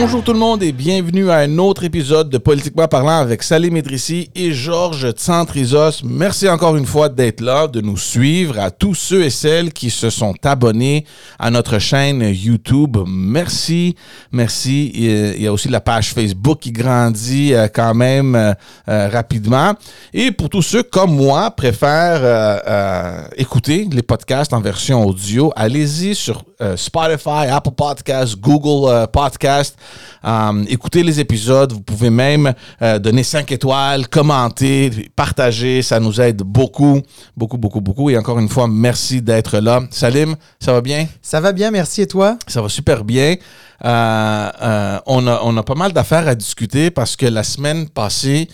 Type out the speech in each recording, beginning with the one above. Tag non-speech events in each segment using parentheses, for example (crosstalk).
Bonjour tout le monde et bienvenue à un autre épisode de Politiquement parlant avec Salim Idrissi et Georges Tsantrizos. Merci encore une fois d'être là, de nous suivre, à tous ceux et celles qui se sont abonnés à notre chaîne YouTube. Merci, merci. Il y a aussi la page Facebook qui grandit euh, quand même euh, euh, rapidement. Et pour tous ceux comme moi préfèrent écouter les podcasts en version audio, allez-y sur Spotify, Apple Podcasts, Google Podcasts. Euh, écoutez les épisodes. Vous pouvez même euh, donner 5 étoiles, commenter, partager. Ça nous aide beaucoup, beaucoup, beaucoup, beaucoup. Et encore une fois, merci d'être là. Salim, ça va bien? Ça va bien, merci. Et toi? Ça va super bien. Euh, on, a, on a pas mal d'affaires à discuter parce que la semaine passée,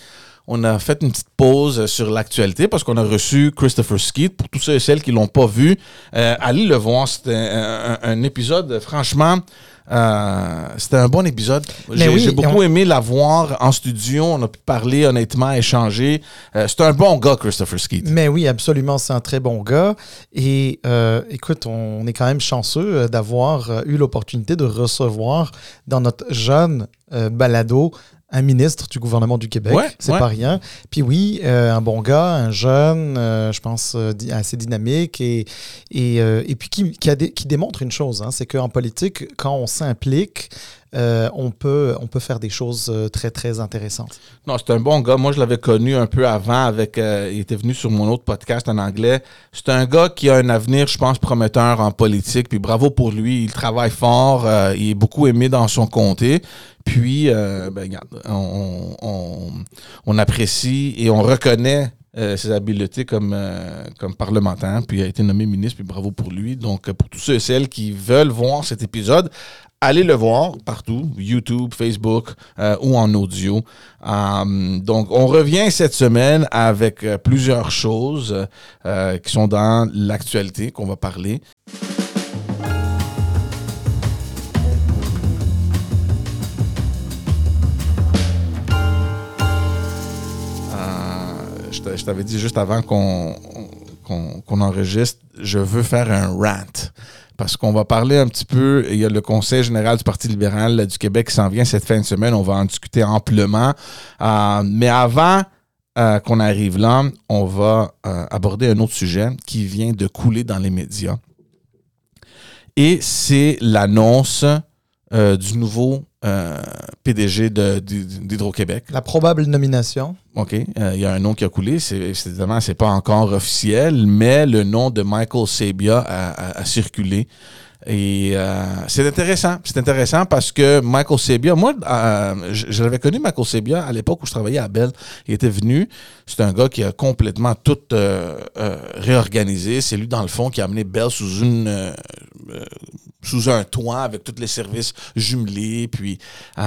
on a fait une petite pause sur l'actualité parce qu'on a reçu Christopher Skeet. Pour tous ceux et celles qui l'ont pas vu, allez le voir. C'était un, épisode, franchement, euh, c'était un bon épisode. J'ai beaucoup aimé la voir en studio. On a pu parler honnêtement, échanger. Euh, c'est un bon gars, Christopher Skeet. Mais oui, absolument, c'est un très bon gars. Et euh, écoute, on est quand même chanceux d'avoir eu l'opportunité de recevoir dans notre jeune balado un ministre du gouvernement du Québec. c'est pas rien. Puis oui, euh, un bon gars, un jeune, euh, je pense, euh, assez dynamique et, et, et puis qui, qui, démontre une chose, hein, c'est qu'en politique, quand on s'implique, on, peut, on peut faire des choses très, très intéressantes. Non, c'est un bon gars. Moi, je l'avais connu un peu avant avec. il était venu sur mon autre podcast en anglais. C'est un gars qui a un avenir, je pense, prometteur en politique. Puis bravo pour lui. Il travaille fort. il est beaucoup aimé dans son comté. Puis, euh, ben, regarde, on, apprécie et on reconnaît euh, ses habiletés comme, euh, comme parlementaire, puis a été nommé ministre, puis bravo pour lui. Donc, pour tous ceux et celles qui veulent voir cet épisode, allez le voir partout, YouTube, Facebook ou en audio. donc, on revient cette semaine avec plusieurs choses qui sont dans l'actualité qu'on va parler. Je t'avais dit juste avant qu'on enregistre, je veux faire un rant. Parce qu'on va parler un petit peu, il y a le Conseil général du Parti libéral du Québec qui s'en vient cette fin de semaine, on va en discuter amplement. Euh, mais avant euh, qu'on arrive là, on va euh, aborder un autre sujet qui vient de couler dans les médias. Et c'est l'annonce du nouveau euh, PDG d'Hydro-Québec. La probable nomination. OK. Euh, il y a un nom qui a coulé. C'est, évidemment, c'est pas encore officiel, mais le nom de Michael Sabia a circulé. Et euh, c'est intéressant. C'est intéressant parce que Michael Sebia, moi, euh, je, l'avais connu Michael Sebia à l'époque où je travaillais à Bell. Il était venu. C'est un gars qui a complètement tout euh, réorganisé. C'est lui, dans le fond, qui a amené Bell sous une sous un toit avec tous les services jumelés, puis tu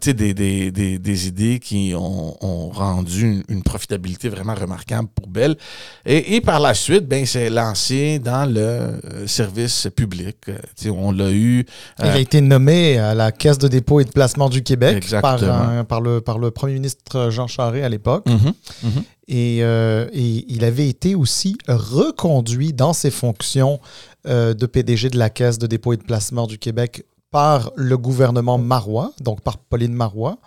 sais, des, des, des, des, idées qui ont, ont rendu une, profitabilité vraiment remarquable pour Bell. Et, et par la suite, ben, c'est lancé dans le service public on l'a eu. Il a euh, été nommé à la Caisse de dépôt et de placement du Québec par, par, le, par le premier ministre Jean Charest à l'époque. Mhm, Euh, et, il avait été aussi reconduit dans ses fonctions euh, de PDG de la Caisse de dépôt et de placement du Québec par le gouvernement marois, donc par Pauline Marois.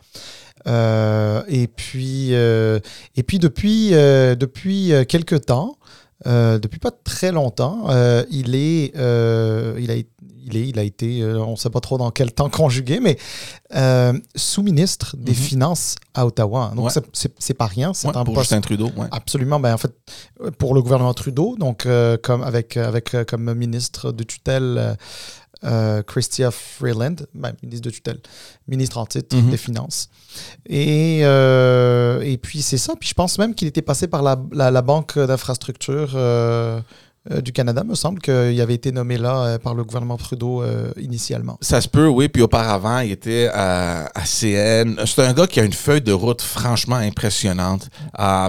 et puis, et puis depuis, depuis quelques temps, euh, depuis pas très longtemps. Euh, il, est, euh, il, a, il, est, il a été, on ne sait pas trop dans quel temps conjugué, mais sous-ministre des mhm. Finances à Ottawa. Donc, c'est pas rien. C'est un pour poste. Justin Trudeau. Absolument. Ben, en fait, pour le gouvernement Trudeau, donc, comme, avec, avec comme ministre de tutelle euh, Christia Freeland, ben, ministre de tutelle, ministre en titre mhm. des Finances. Et, euh, et puis c'est ça. Puis je pense même qu'il était passé par la, la, Banque d'infrastructure euh, du Canada, me semble qu'il avait été nommé là par le gouvernement Trudeau initialement. Ça se peut, oui. Puis auparavant, il était à, CN. C'est un gars qui a une feuille de route franchement impressionnante.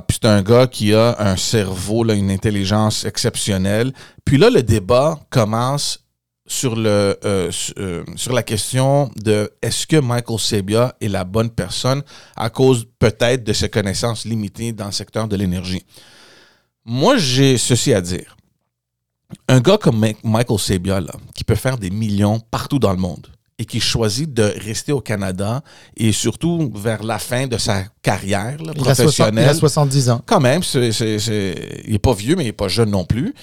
puis c'est un gars qui a un cerveau, là, une intelligence exceptionnelle. Puis là, le débat commence sur, le, euh, euh, sur la question de est-ce que Michael Sabia est la bonne personne à cause peut-être de ses connaissances limitées dans le secteur de l'énergie? Moi, j'ai ceci à dire. Un gars comme Michael Sabia, là, qui peut faire des millions partout dans le monde, et qui choisit de rester au Canada et surtout vers la fin de sa carrière professionnelle. Il a, 70 ans. Quand même, il n'est pas vieux, mais il n'est pas jeune non plus.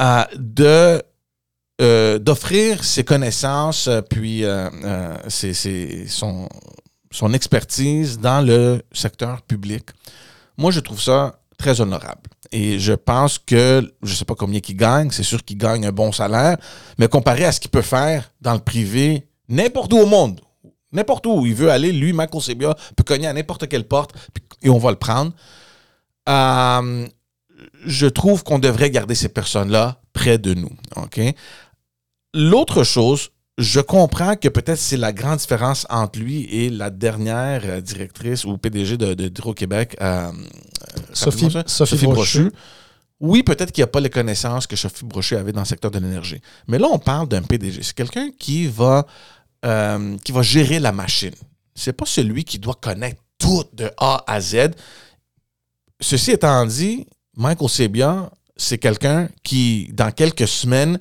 Euh, de euh, d'offrir ses connaissances euh, puis son, son expertise dans le secteur public. Moi, je trouve ça très honorable. Et je pense que, je ne sais pas combien il gagne, c'est sûr qu'il gagne un bon salaire, mais comparé à ce qu'il peut faire dans le privé, n'importe où au monde, n'importe où il veut aller, lui, Michael Sebia, peut cogner à n'importe quelle porte et on va le prendre. Euh, je trouve qu'on devrait garder ces personnes-là près de nous. OK? L'autre chose, je comprends que peut-être c'est la grande différence entre lui et la dernière euh, directrice ou PDG de, de québec euh, Sophie, Sophie, Brochu. Oui, peut-être qu'il n'y a pas les connaissances que Sophie Brochu avait dans le secteur de l'énergie. Mais là, on parle d'un PDG. C'est quelqu'un qui va euh, qui va gérer la machine. C'est pas celui qui doit connaître tout de A à Z. Ceci étant dit, Michael Sebia, c'est quelqu'un qui, dans quelques semaines,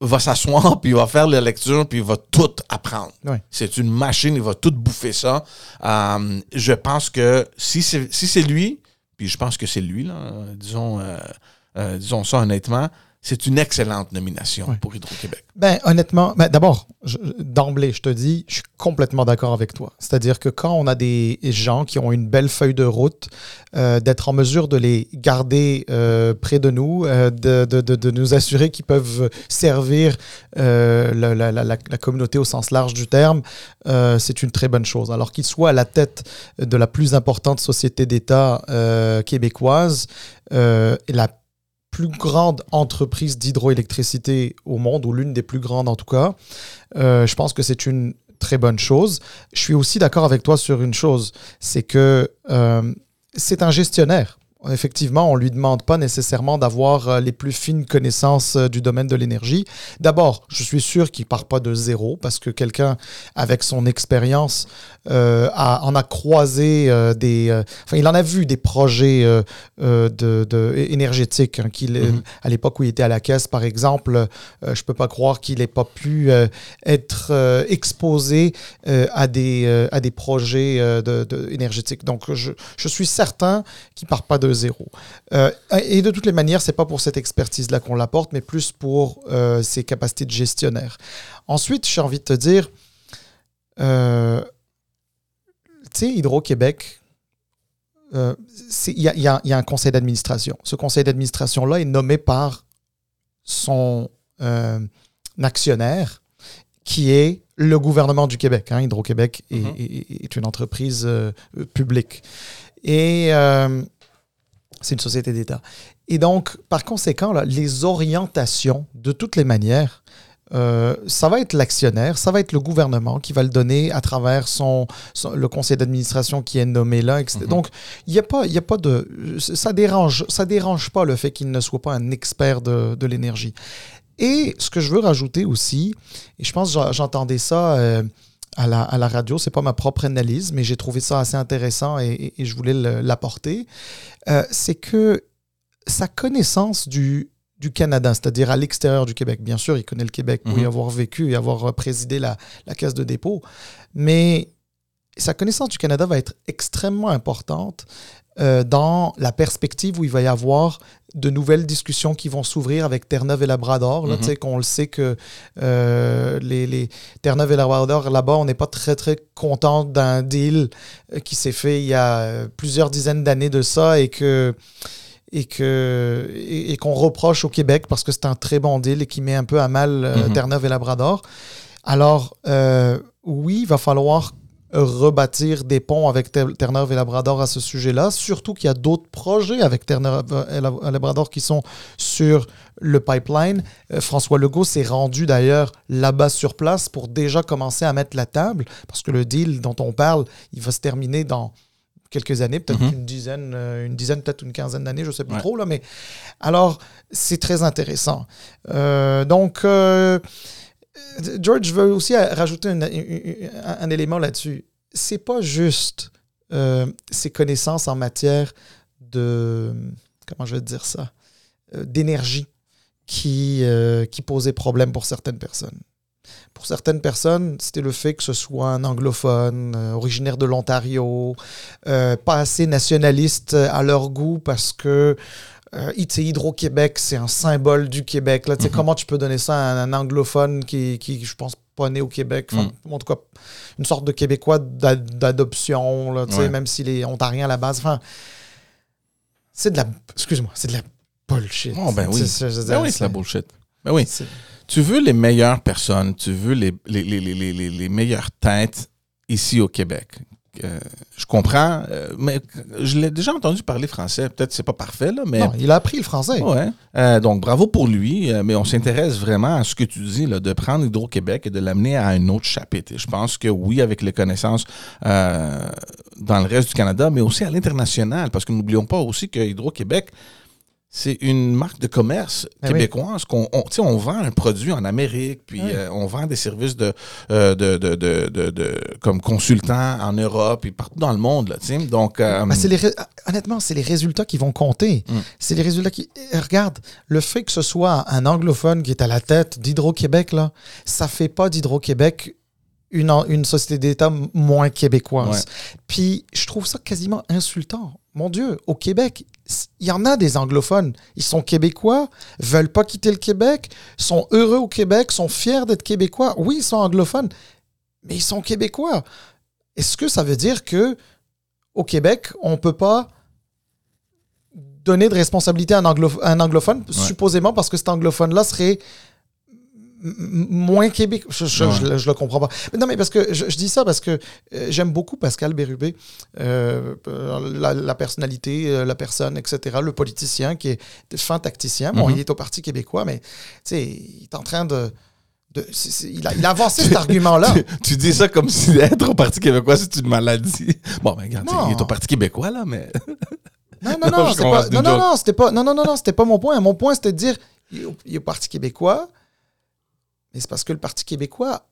va s'asseoir, (laughs) puis il va faire la lecture, puis il va tout apprendre. C'est une machine, il va tout bouffer ça. Euh, je pense que si c'est si lui, puis je pense que c'est lui, là, disons, euh, disons ça honnêtement, c'est une excellente nomination pour Hydro-Québec. Ben, honnêtement, ben, d'abord, d'emblée, je te dis, je suis complètement d'accord avec toi. C'est-à-dire que quand on a des gens qui ont une belle feuille de route, euh, d'être en mesure de les garder euh, près de nous, euh, de, de, de, nous assurer qu'ils peuvent servir la, la, la, communauté au sens large du terme, c'est une très bonne chose. Alors qu'ils soient à la tête de la plus importante société d'État québécoise, la plus grande entreprise d'hydroélectricité au monde, ou l'une des plus grandes en tout cas. Euh, je pense que c'est une très bonne chose. Je suis aussi d'accord avec toi sur une chose, c'est que euh, c'est un gestionnaire effectivement, on ne lui demande pas nécessairement d'avoir euh, les plus fines connaissances du domaine de l'énergie. D'abord, je suis sûr qu'il part pas de zéro parce que quelqu'un avec son expérience euh, en a croisé des... enfin, il en a vu des projets de, énergétiques. Hein, qu'il, mm-hmm. À l'époque où il était à la caisse, par exemple, je ne peux pas croire qu'il n'ait pas pu être exposé à, des, à des projets de, énergétiques. Donc, je, je suis certain qu'il ne part pas de zéro. Euh, et de toutes les manières, c'est pas pour cette expertise-là qu'on l'apporte, mais plus pour euh, ses capacités de gestionnaire. Ensuite, j'ai envie de te dire, euh, sais, Hydro-Québec, il y, y, a un conseil d'administration. Ce conseil d'administration-là est nommé par son actionnaire, qui est le gouvernement du Québec. Hein. Hydro-Québec est, mm-hmm. est, une entreprise publique. Et c'est une société d'État. Et donc, par conséquent, là, les orientations, de toutes les manières, euh, ça va être l'actionnaire, ça va être le gouvernement qui va le donner à travers son, le conseil d'administration qui est nommé là. Etc. Mhm. Donc, il n'y a, pas, y a pas de... Ça dérange, ça dérange pas le fait qu'il ne soit pas un expert de, de l'énergie. Et ce que je veux rajouter aussi, et je pense que j'entendais ça... Euh, à la, à la radio. Ce n'est pas ma propre analyse, mais j'ai trouvé ça assez intéressant et, je voulais l'apporter. Euh, c'est que sa connaissance du, du Canada, c'est-à-dire à, l'extérieur du Québec, bien sûr, il connaît le Québec pour y mhm. avoir vécu et avoir présidé la, la caisse de dépôt, mais sa connaissance du Canada va être extrêmement importante euh, dans la perspective où il va y avoir de nouvelles discussions qui vont s'ouvrir avec Terre-Neuve et Labrador. Là, mm qu'on le sait que euh, les, les Terre-Neuve et Labrador, là-bas, on n'est pas très, très content d'un deal euh, qui s'est fait il y a plusieurs dizaines d'années de ça et que et que et, qu'on reproche au Québec parce que c'est un très bon deal et qui met un peu à mal mhm. Terre-Neuve et Labrador. Alors, oui, il va falloir rebâtir des ponts avec Terre-Neuve et Labrador à ce sujet-là, surtout qu'il y a d'autres projets avec Terre-Neuve et Labrador qui sont sur le pipeline. Euh, François Legault s'est rendu d'ailleurs là-bas sur place pour déjà commencer à mettre la table, parce que le deal dont on parle, il va se terminer dans quelques années, peut-être mm-hmm. une dizaine, euh, une dizaine, peut-être une quinzaine d'années, je ne sais plus trop, là, mais alors, c'est très intéressant. Euh, donc, George veut aussi rajouter un, élément là-dessus. C'est pas juste euh, ses connaissances en matière de comment je vais dire ça euh, d'énergie qui, euh, qui posait problème pour certaines personnes. Pour certaines personnes, c'était le fait que ce soit un anglophone, euh, originaire de l'Ontario, euh, pas assez nationaliste à leur goût parce que euh, Hydro-Québec, c'est un symbole du Québec. Là, mm Comment tu peux donner ça à un, anglophone qui, qui, je pense, pas né au Québec, mm. en tout cas, une sorte de Québécois d'adoption, même s'il est ontarien à la base. Enfin, c'est de la. Excuse-moi, c'est de la bullshit. Oh, ben oui. C'est, ben oui, la bullshit. Ben oui. Tu veux les meilleures personnes, tu veux les, les, les, les meilleures têtes ici au Québec. Euh, je comprends, euh, mais je l'ai déjà entendu parler français. Peut-être que c'est pas parfait, là, mais. Non, il a appris le français. Ouais. Euh, donc, bravo pour lui, mais on s'intéresse vraiment à ce que tu dis, là, de prendre Hydro-Québec et de l'amener à un autre chapitre. je pense que oui, avec les connaissances dans le reste du Canada, mais aussi à l'international, parce que n'oublions pas aussi que Hydro-Québec, c'est une marque de commerce ben québécoise qu'on on, on vend un produit en Amérique, puis euh, on vend des services euh, de, de, de, de, comme consultant en Europe et partout dans le monde. Là, donc, euh, ben, les honnêtement, c'est les résultats qui vont compter. Mm. C'est les résultats qui. Regarde, le fait que ce soit un anglophone qui est à la tête d'Hydro-Québec, là, ça fait pas d'Hydro-Québec une, une société d'État moins québécoise. Puis je trouve ça quasiment insultant. Mon Dieu, au Québec, il y en a des anglophones. Ils sont québécois, veulent pas quitter le Québec, sont heureux au Québec, sont fiers d'être québécois. Oui, ils sont anglophones, mais ils sont québécois. Est-ce que ça veut dire que au Québec, on peut pas donner de responsabilité à un, anglophone, supposément parce que cet anglophone-là serait moins Québec. Je, je, le comprends pas. Mais non, mais parce que je, dis ça parce que euh, j'aime beaucoup Pascal Bérubé, euh, la, personnalité, euh, la personne, etc., le politicien qui est fin tacticien. Bon, mm-hmm. il est au Parti québécois, mais il est en train de. il, a, il, a, avancé cet argument-là. (laughs) Tu, dis ça comme si (laughs) être au Parti québécois, c'est une maladie. Bon, mais regarde, il est au Parti québécois, là, mais. Non, non, non, (laughs) non, non, non, c'était pas, non, non, non, non, c'était pas mon point. Mon point, c'était de dire, il est au Parti québécois, mais c'est parce que le Parti québécois,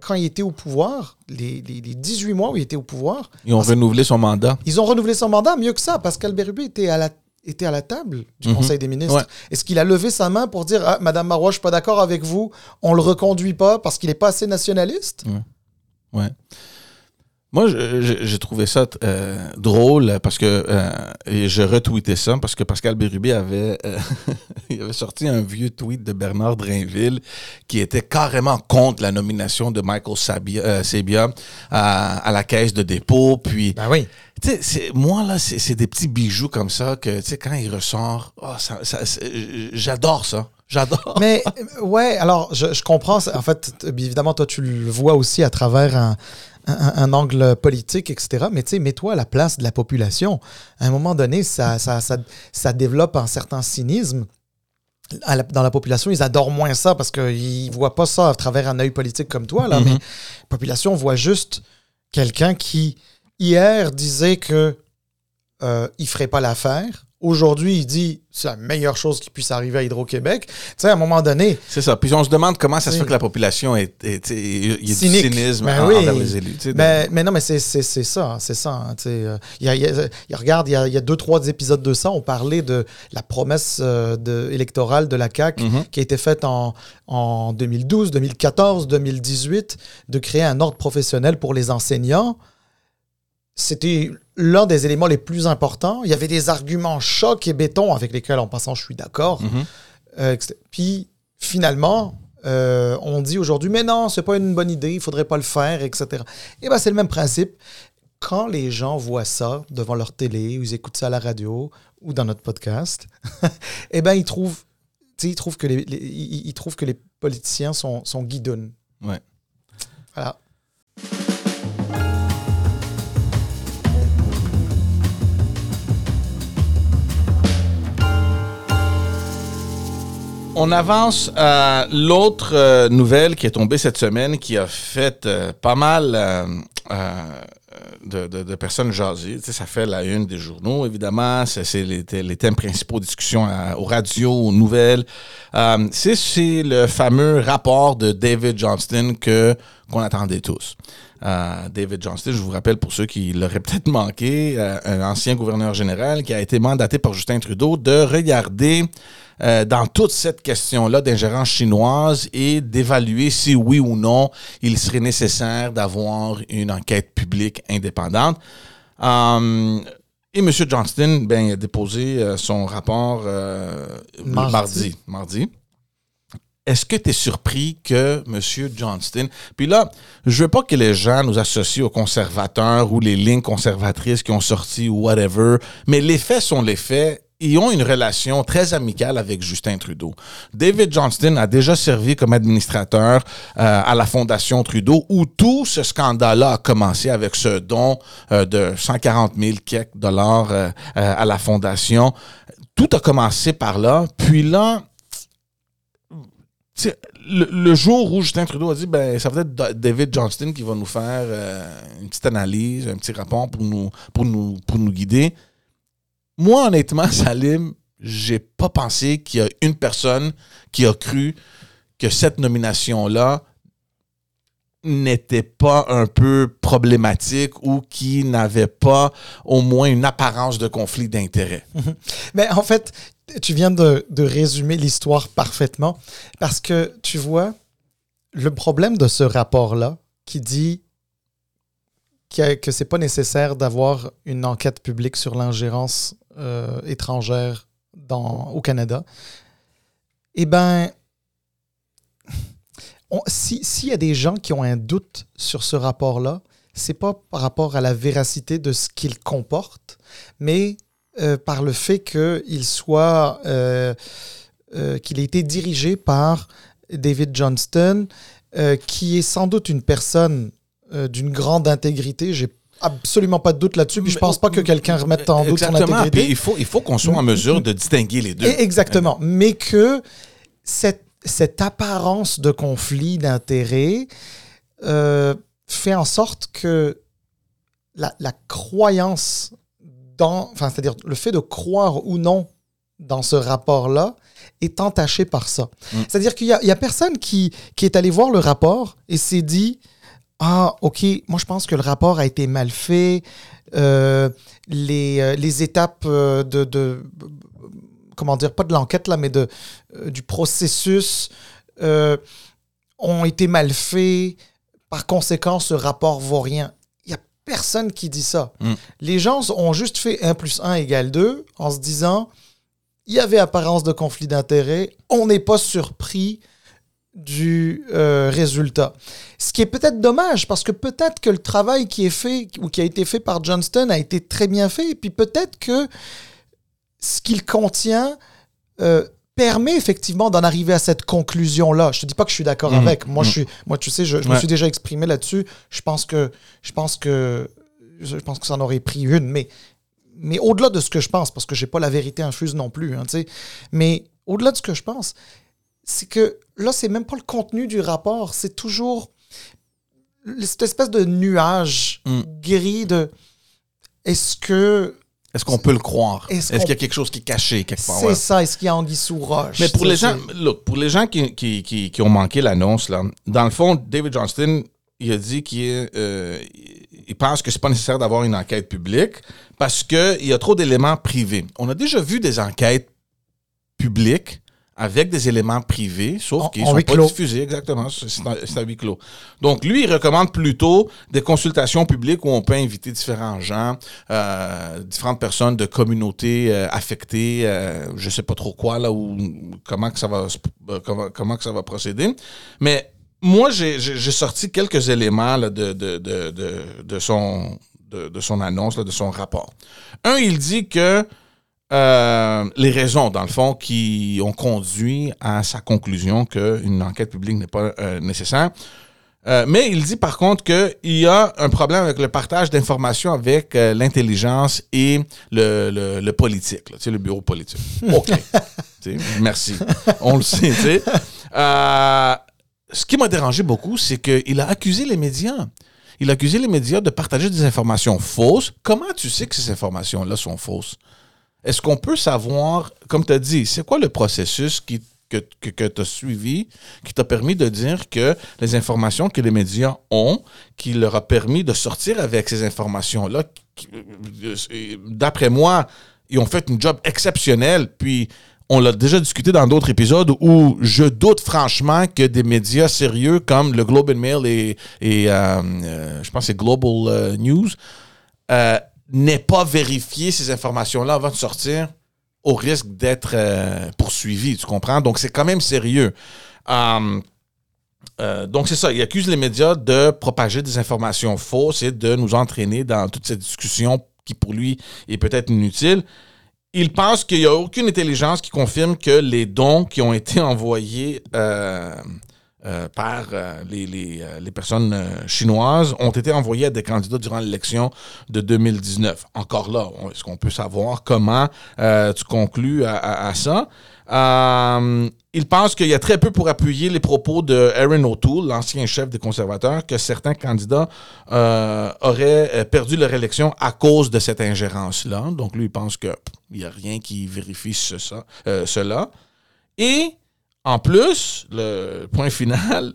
quand il était au pouvoir, les, les, 18 mois où il était au pouvoir. Ils ont renouvelé son mandat. Ils ont renouvelé son mandat, mieux que ça. Pascal Bérubé était à la, était à la table du mhm. Conseil des ministres. Est-ce qu'il a levé sa main pour dire ah, Madame Marois, je suis pas d'accord avec vous, on le reconduit pas parce qu'il n'est pas assez nationaliste? Ouais. ouais. Moi, j'ai trouvé ça euh, drôle parce que euh, et je retweetais ça parce que Pascal Bérubé avait, euh, (laughs) il avait sorti un vieux tweet de Bernard Drainville qui était carrément contre la nomination de Michael Sabia, à, la caisse de dépôt. Puis, ben oui. moi, là, c'est des petits bijoux comme ça que, tu sais, quand il ressort, oh, j'adore ça. J'adore. Mais, ouais, alors, je, je comprends. En fait, évidemment, toi, tu le vois aussi à travers un un, angle politique, etc. Mais tu sais, mets-toi à la place de la population. À un moment donné, ça, ça, ça, ça développe un certain cynisme. dans la population, ils adorent moins ça parce qu'ils ne voient pas ça à travers un œil politique comme toi. Là, Mais mm-hmm. la population voit juste quelqu'un qui, hier, disait que euh, il ferait pas l'affaire, Aujourd'hui, il dit c'est la meilleure chose qui puisse arriver à Hydro-Québec. Tu sais, à un moment donné. C'est ça. Puis on se demande comment ça se fait que la population est. est, il y a du cynisme ben envers les élus. Ben, mais non, mais c'est ça. C'est ça. Hein, euh, il y a, regarde, il y a, y a, deux, trois épisodes de ça. On parlait de la promesse euh, de, électorale de la CAQ mm-hmm. qui a été faite en, en 2012, 2014, 2018 de créer un ordre professionnel pour les enseignants c'était l'un des éléments les plus importants. Il y avait des arguments chocs et béton avec lesquels, en passant, je suis d'accord. Mhm. Euh, puis, finalement, euh, on dit aujourd'hui, mais non, c'est pas une bonne idée, il faudrait pas le faire, etc. Et eh bien, c'est le même principe. Quand les gens voient ça devant leur télé, ou ils écoutent ça à la radio, ou dans notre podcast, (laughs) eh bien, ils trouvent, ils trouvent, que les, ils, trouvent que les politiciens sont, sont guidons. Ouais. Voilà. On avance à l'autre euh, nouvelle qui est tombée cette semaine, qui a fait euh, pas mal euh, de, personnes jasées. ça fait la une des journaux, évidemment. C'est les, thèmes principaux de discussion aux radios, aux nouvelles. c'est le fameux rapport de David Johnston que qu'on attendait tous. David Johnston, je vous rappelle pour ceux qui l'auraient peut-être manqué, un ancien gouverneur général qui a été mandaté par Justin Trudeau de regarder euh, dans toute cette question-là d'ingérence chinoise et d'évaluer si oui ou non il serait nécessaire d'avoir une enquête publique indépendante. Euh, et M. Johnston ben, a déposé euh, son rapport mardi. mardi. Est-ce que tu es surpris que M. Johnston. Puis là, je veux pas que les gens nous associent aux conservateurs ou les lignes conservatrices qui ont sorti ou whatever, mais les faits sont les faits. Ils ont une relation très amicale avec Justin Trudeau. David Johnston a déjà servi comme administrateur euh, à la Fondation Trudeau, où tout ce scandale-là a commencé avec ce don euh, de 140 000 dollars euh, à la Fondation. Tout a commencé par là. Puis là, le, jour où Justin Trudeau a dit ben ça va être David Johnston qui va nous faire une petite analyse, un petit rapport pour nous, pour nous, pour nous guider. Moi, honnêtement, Salim, j'ai pas pensé qu'il y a une personne qui a cru que cette nomination-là n'était pas un peu problématique ou qui n'avait pas au moins une apparence de conflit d'intérêt. (laughs) Mais en fait, tu viens de, résumer l'histoire parfaitement parce que tu vois, le problème de ce rapport-là qui dit que c'est pas nécessaire d'avoir une enquête publique sur l'ingérence euh, étrangère dans, au Canada, eh bien, s'il y a des gens qui ont un doute sur ce rapport-là, c'est pas par rapport à la véracité de ce qu'il comporte, mais euh, par le fait qu'il soit, euh, euh, qu'il ait été dirigé par David Johnston, qui est sans doute une personne d'une grande intégrité. Absolument pas de doute là-dessus. Puis je pense pas que quelqu'un remette en doute son intégrité. il faut, il faut qu'on soit en mesure de distinguer les deux. Exactement. Mais que cette, cette apparence de conflit d'intérêt fait en sorte que la, la croyance enfin, c'est-à-dire le fait de croire ou non dans ce rapport-là est entaché par ça. Mm. C'est-à-dire qu'il n'y a, personne qui, qui est allé voir le rapport et s'est dit Ah, OK, moi je pense que le rapport a été mal fait, euh, les, euh, les, étapes euh, de, de, Comment dire, pas de l'enquête là, mais de, du processus ont été mal faits. Par conséquent, ce rapport vaut rien personne qui dit ça. Mm. Les gens ont juste fait 1 plus 1 égale 2 en se disant il y avait apparence de conflit d'intérêt, on n'est pas surpris du euh, résultat. Ce qui est peut-être dommage parce que peut-être que le travail qui est fait ou qui a été fait par Johnston a été très bien fait et puis peut-être que ce qu'il contient euh, permet effectivement d'en arriver à cette conclusion-là. Je te dis pas que je suis d'accord mmh. avec. Moi, je mmh. suis, moi, tu sais, je, me suis déjà exprimé là-dessus. Je pense que, je pense que, je pense que ça en aurait pris une, mais, mais au-delà de ce que je pense, parce que j'ai pas la vérité infuse non plus, hein, mais au-delà de ce que je pense, c'est que là, c'est même pas le contenu du rapport, c'est toujours cette espèce de nuage mmh. gris de est-ce que est-ce qu'on peut le croire? Est-ce qu'il y a quelque chose qui est caché quelque part? C'est ça. Est-ce qu'il y a anguille sous roche? Mais pour les, gens, pour les gens qui, qui, qui, ont manqué l'annonce, là, dans le fond, David Johnston, il a dit qu'il euh, il pense que c'est pas nécessaire d'avoir une enquête publique parce qu'il y a trop d'éléments privés. On a déjà vu des enquêtes publiques avec des éléments privés, sauf qu'ils ne sont pas diffusés, exactement, c'est à huis clos. Donc, lui, il recommande plutôt des consultations publiques où on peut inviter différents gens, euh, différentes personnes de communautés euh, affectées, euh, je sais pas trop quoi, là, ou comment que ça va, euh, comment, comment que ça va procéder. Mais moi, j'ai sorti quelques éléments là, de, de, de, de, son, de, son annonce, là, de son rapport. Un, il dit que euh, les raisons, dans le fond, qui ont conduit à sa conclusion qu'une enquête publique n'est pas euh, nécessaire. Euh, mais il dit par contre qu'il y a un problème avec le partage d'informations avec l'intelligence et le, le, politique, le bureau politique. OK. (laughs) merci. On le sait. ce qui m'a dérangé beaucoup, c'est qu'il a accusé les médias. Il a accusé les médias de partager des informations fausses. Comment tu sais que ces informations-là sont fausses? Est-ce qu'on peut savoir, comme tu as dit, c'est quoi le processus qui, que, tu as suivi qui t'a permis de dire que les informations que les médias ont, qui leur a permis de sortir avec ces informations-là, d'après moi, ils ont fait une job exceptionnel, puis on l'a déjà discuté dans d'autres épisodes où je doute franchement que des médias sérieux comme le Globe and Mail et, et euh, euh, je pense que c'est Global euh, N'aient pas vérifié ces informations-là avant de sortir au risque d'être poursuivis, tu comprends? Donc c'est quand même sérieux. donc c'est ça, il accuse les médias de propager des informations fausses et de nous entraîner dans toute cette discussion qui pour lui est peut-être inutile il pense qu'il n'y a aucune intelligence qui confirme que les dons qui ont été envoyés euh, euh, par euh, les, personnes chinoises ont été envoyés à des candidats durant l'élection de 2019. Encore là, est-ce qu'on peut savoir comment tu conclus à ça? Euh, il pense qu'il y a très peu pour appuyer les propos de Aaron O'Toole, l'ancien chef des conservateurs, que certains candidats euh, auraient euh, perdu leur élection à cause de cette ingérence-là. Donc lui, il pense qu'il n'y a rien qui vérifie cela. Et en plus, le point final,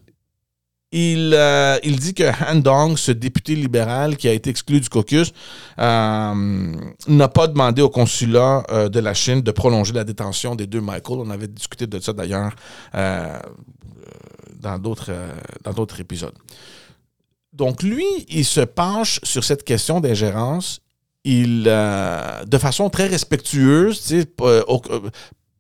il, euh, il, dit que Han Dong, ce député libéral qui a été exclu du caucus, euh, n'a pas demandé au consulat euh, de la Chine de prolonger la détention des deux Michael. On avait discuté de ça d'ailleurs dans d'autres épisodes. Donc lui, il se penche sur cette question d'ingérence il, de façon très respectueuse,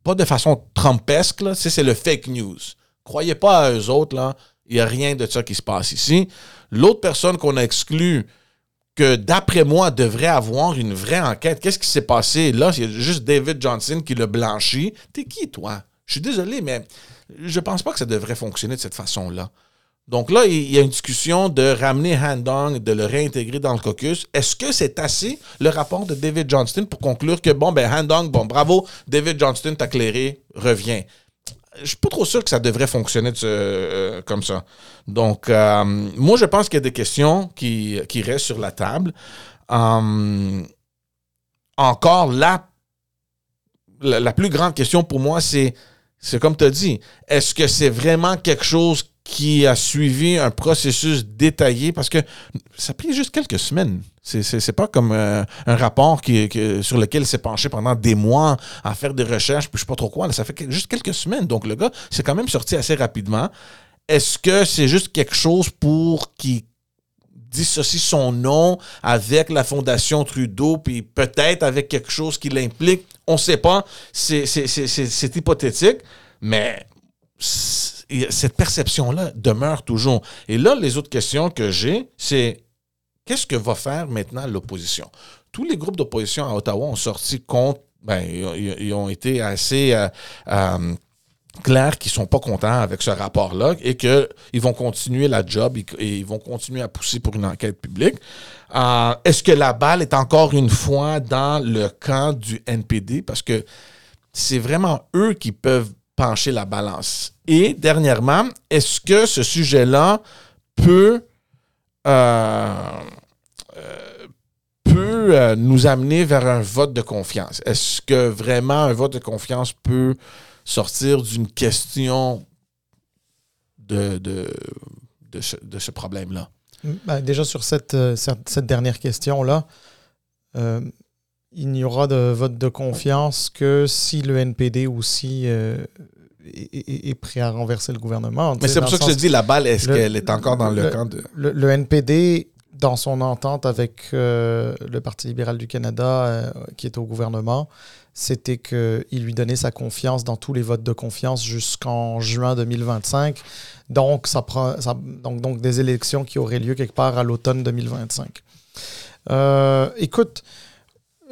pas de façon trumpesque, c'est le fake news. Croyez pas à eux autres, là. Il n'y a rien de ça qui se passe ici. L'autre personne qu'on a exclue, que d'après moi devrait avoir une vraie enquête, qu'est-ce qui s'est passé là? A juste David Johnson qui l'a blanchi. T'es qui, toi? Je suis désolé, mais je pense pas que ça devrait fonctionner de cette façon-là. Donc là, il y a une discussion de ramener Handong, de le réintégrer dans le caucus. Est-ce que c'est assez, le rapport de David Johnston, pour conclure que, bon, ben, Handong, bon, bravo, David Johnston t'a clairé, reviens je suis pas trop sûr que ça devrait fonctionner euh, comme ça. Donc, euh, moi, je pense qu'il y a des questions qui, restent sur la table. Euh, encore, la, la, plus grande question pour moi, c'est, c'est comme tu as dit, est-ce que c'est vraiment quelque chose qui a suivi un processus détaillé parce que ça pris juste quelques semaines. C'est pas comme euh, un rapport qui, sur lequel il s'est penché pendant des mois à faire des recherches, puis je sais pas trop quoi. ça fait juste quelques semaines. Donc le gars s'est quand même sorti assez rapidement. Est-ce que c'est juste quelque chose pour qu'il dissocie son nom avec la Fondation Trudeau, puis peut-être avec quelque chose qui l'implique? On ne sait pas. C'est hypothétique, mais cette perception-là demeure toujours. Et là, les autres questions que j'ai, c'est qu'est-ce que va faire maintenant l'opposition? Tous les groupes d'opposition à Ottawa ont sorti contre, ben, ils, ont été assez euh, euh, clairs qu'ils ne sont pas contents avec ce rapport-là et qu'ils vont continuer la job et, ils vont continuer à pousser pour une enquête publique. Euh, est-ce que la balle est encore une fois dans le camp du NPD? Parce que c'est vraiment eux qui peuvent pencher la balance. Et dernièrement, est-ce que ce sujet-là peut, euh, euh, peut euh, nous amener vers un vote de confiance? Est-ce que vraiment un vote de confiance peut sortir d'une question de, de, ce, problème-là? Ben, déjà sur cette, cette, dernière question-là, il n'y aura de vote de confiance que si le NPD aussi est, prêt à renverser le gouvernement. Mais c'est pour ça que je dis la balle, est-ce qu'elle est encore dans le, camp de. Le, NPD, dans son entente avec euh, le Parti libéral du Canada, euh, qui est au gouvernement, c'était qu'il lui donnait sa confiance dans tous les votes de confiance jusqu'en juin 2025. Donc, ça prend, donc, donc, des élections qui auraient lieu quelque part à l'automne 2025. Euh, écoute,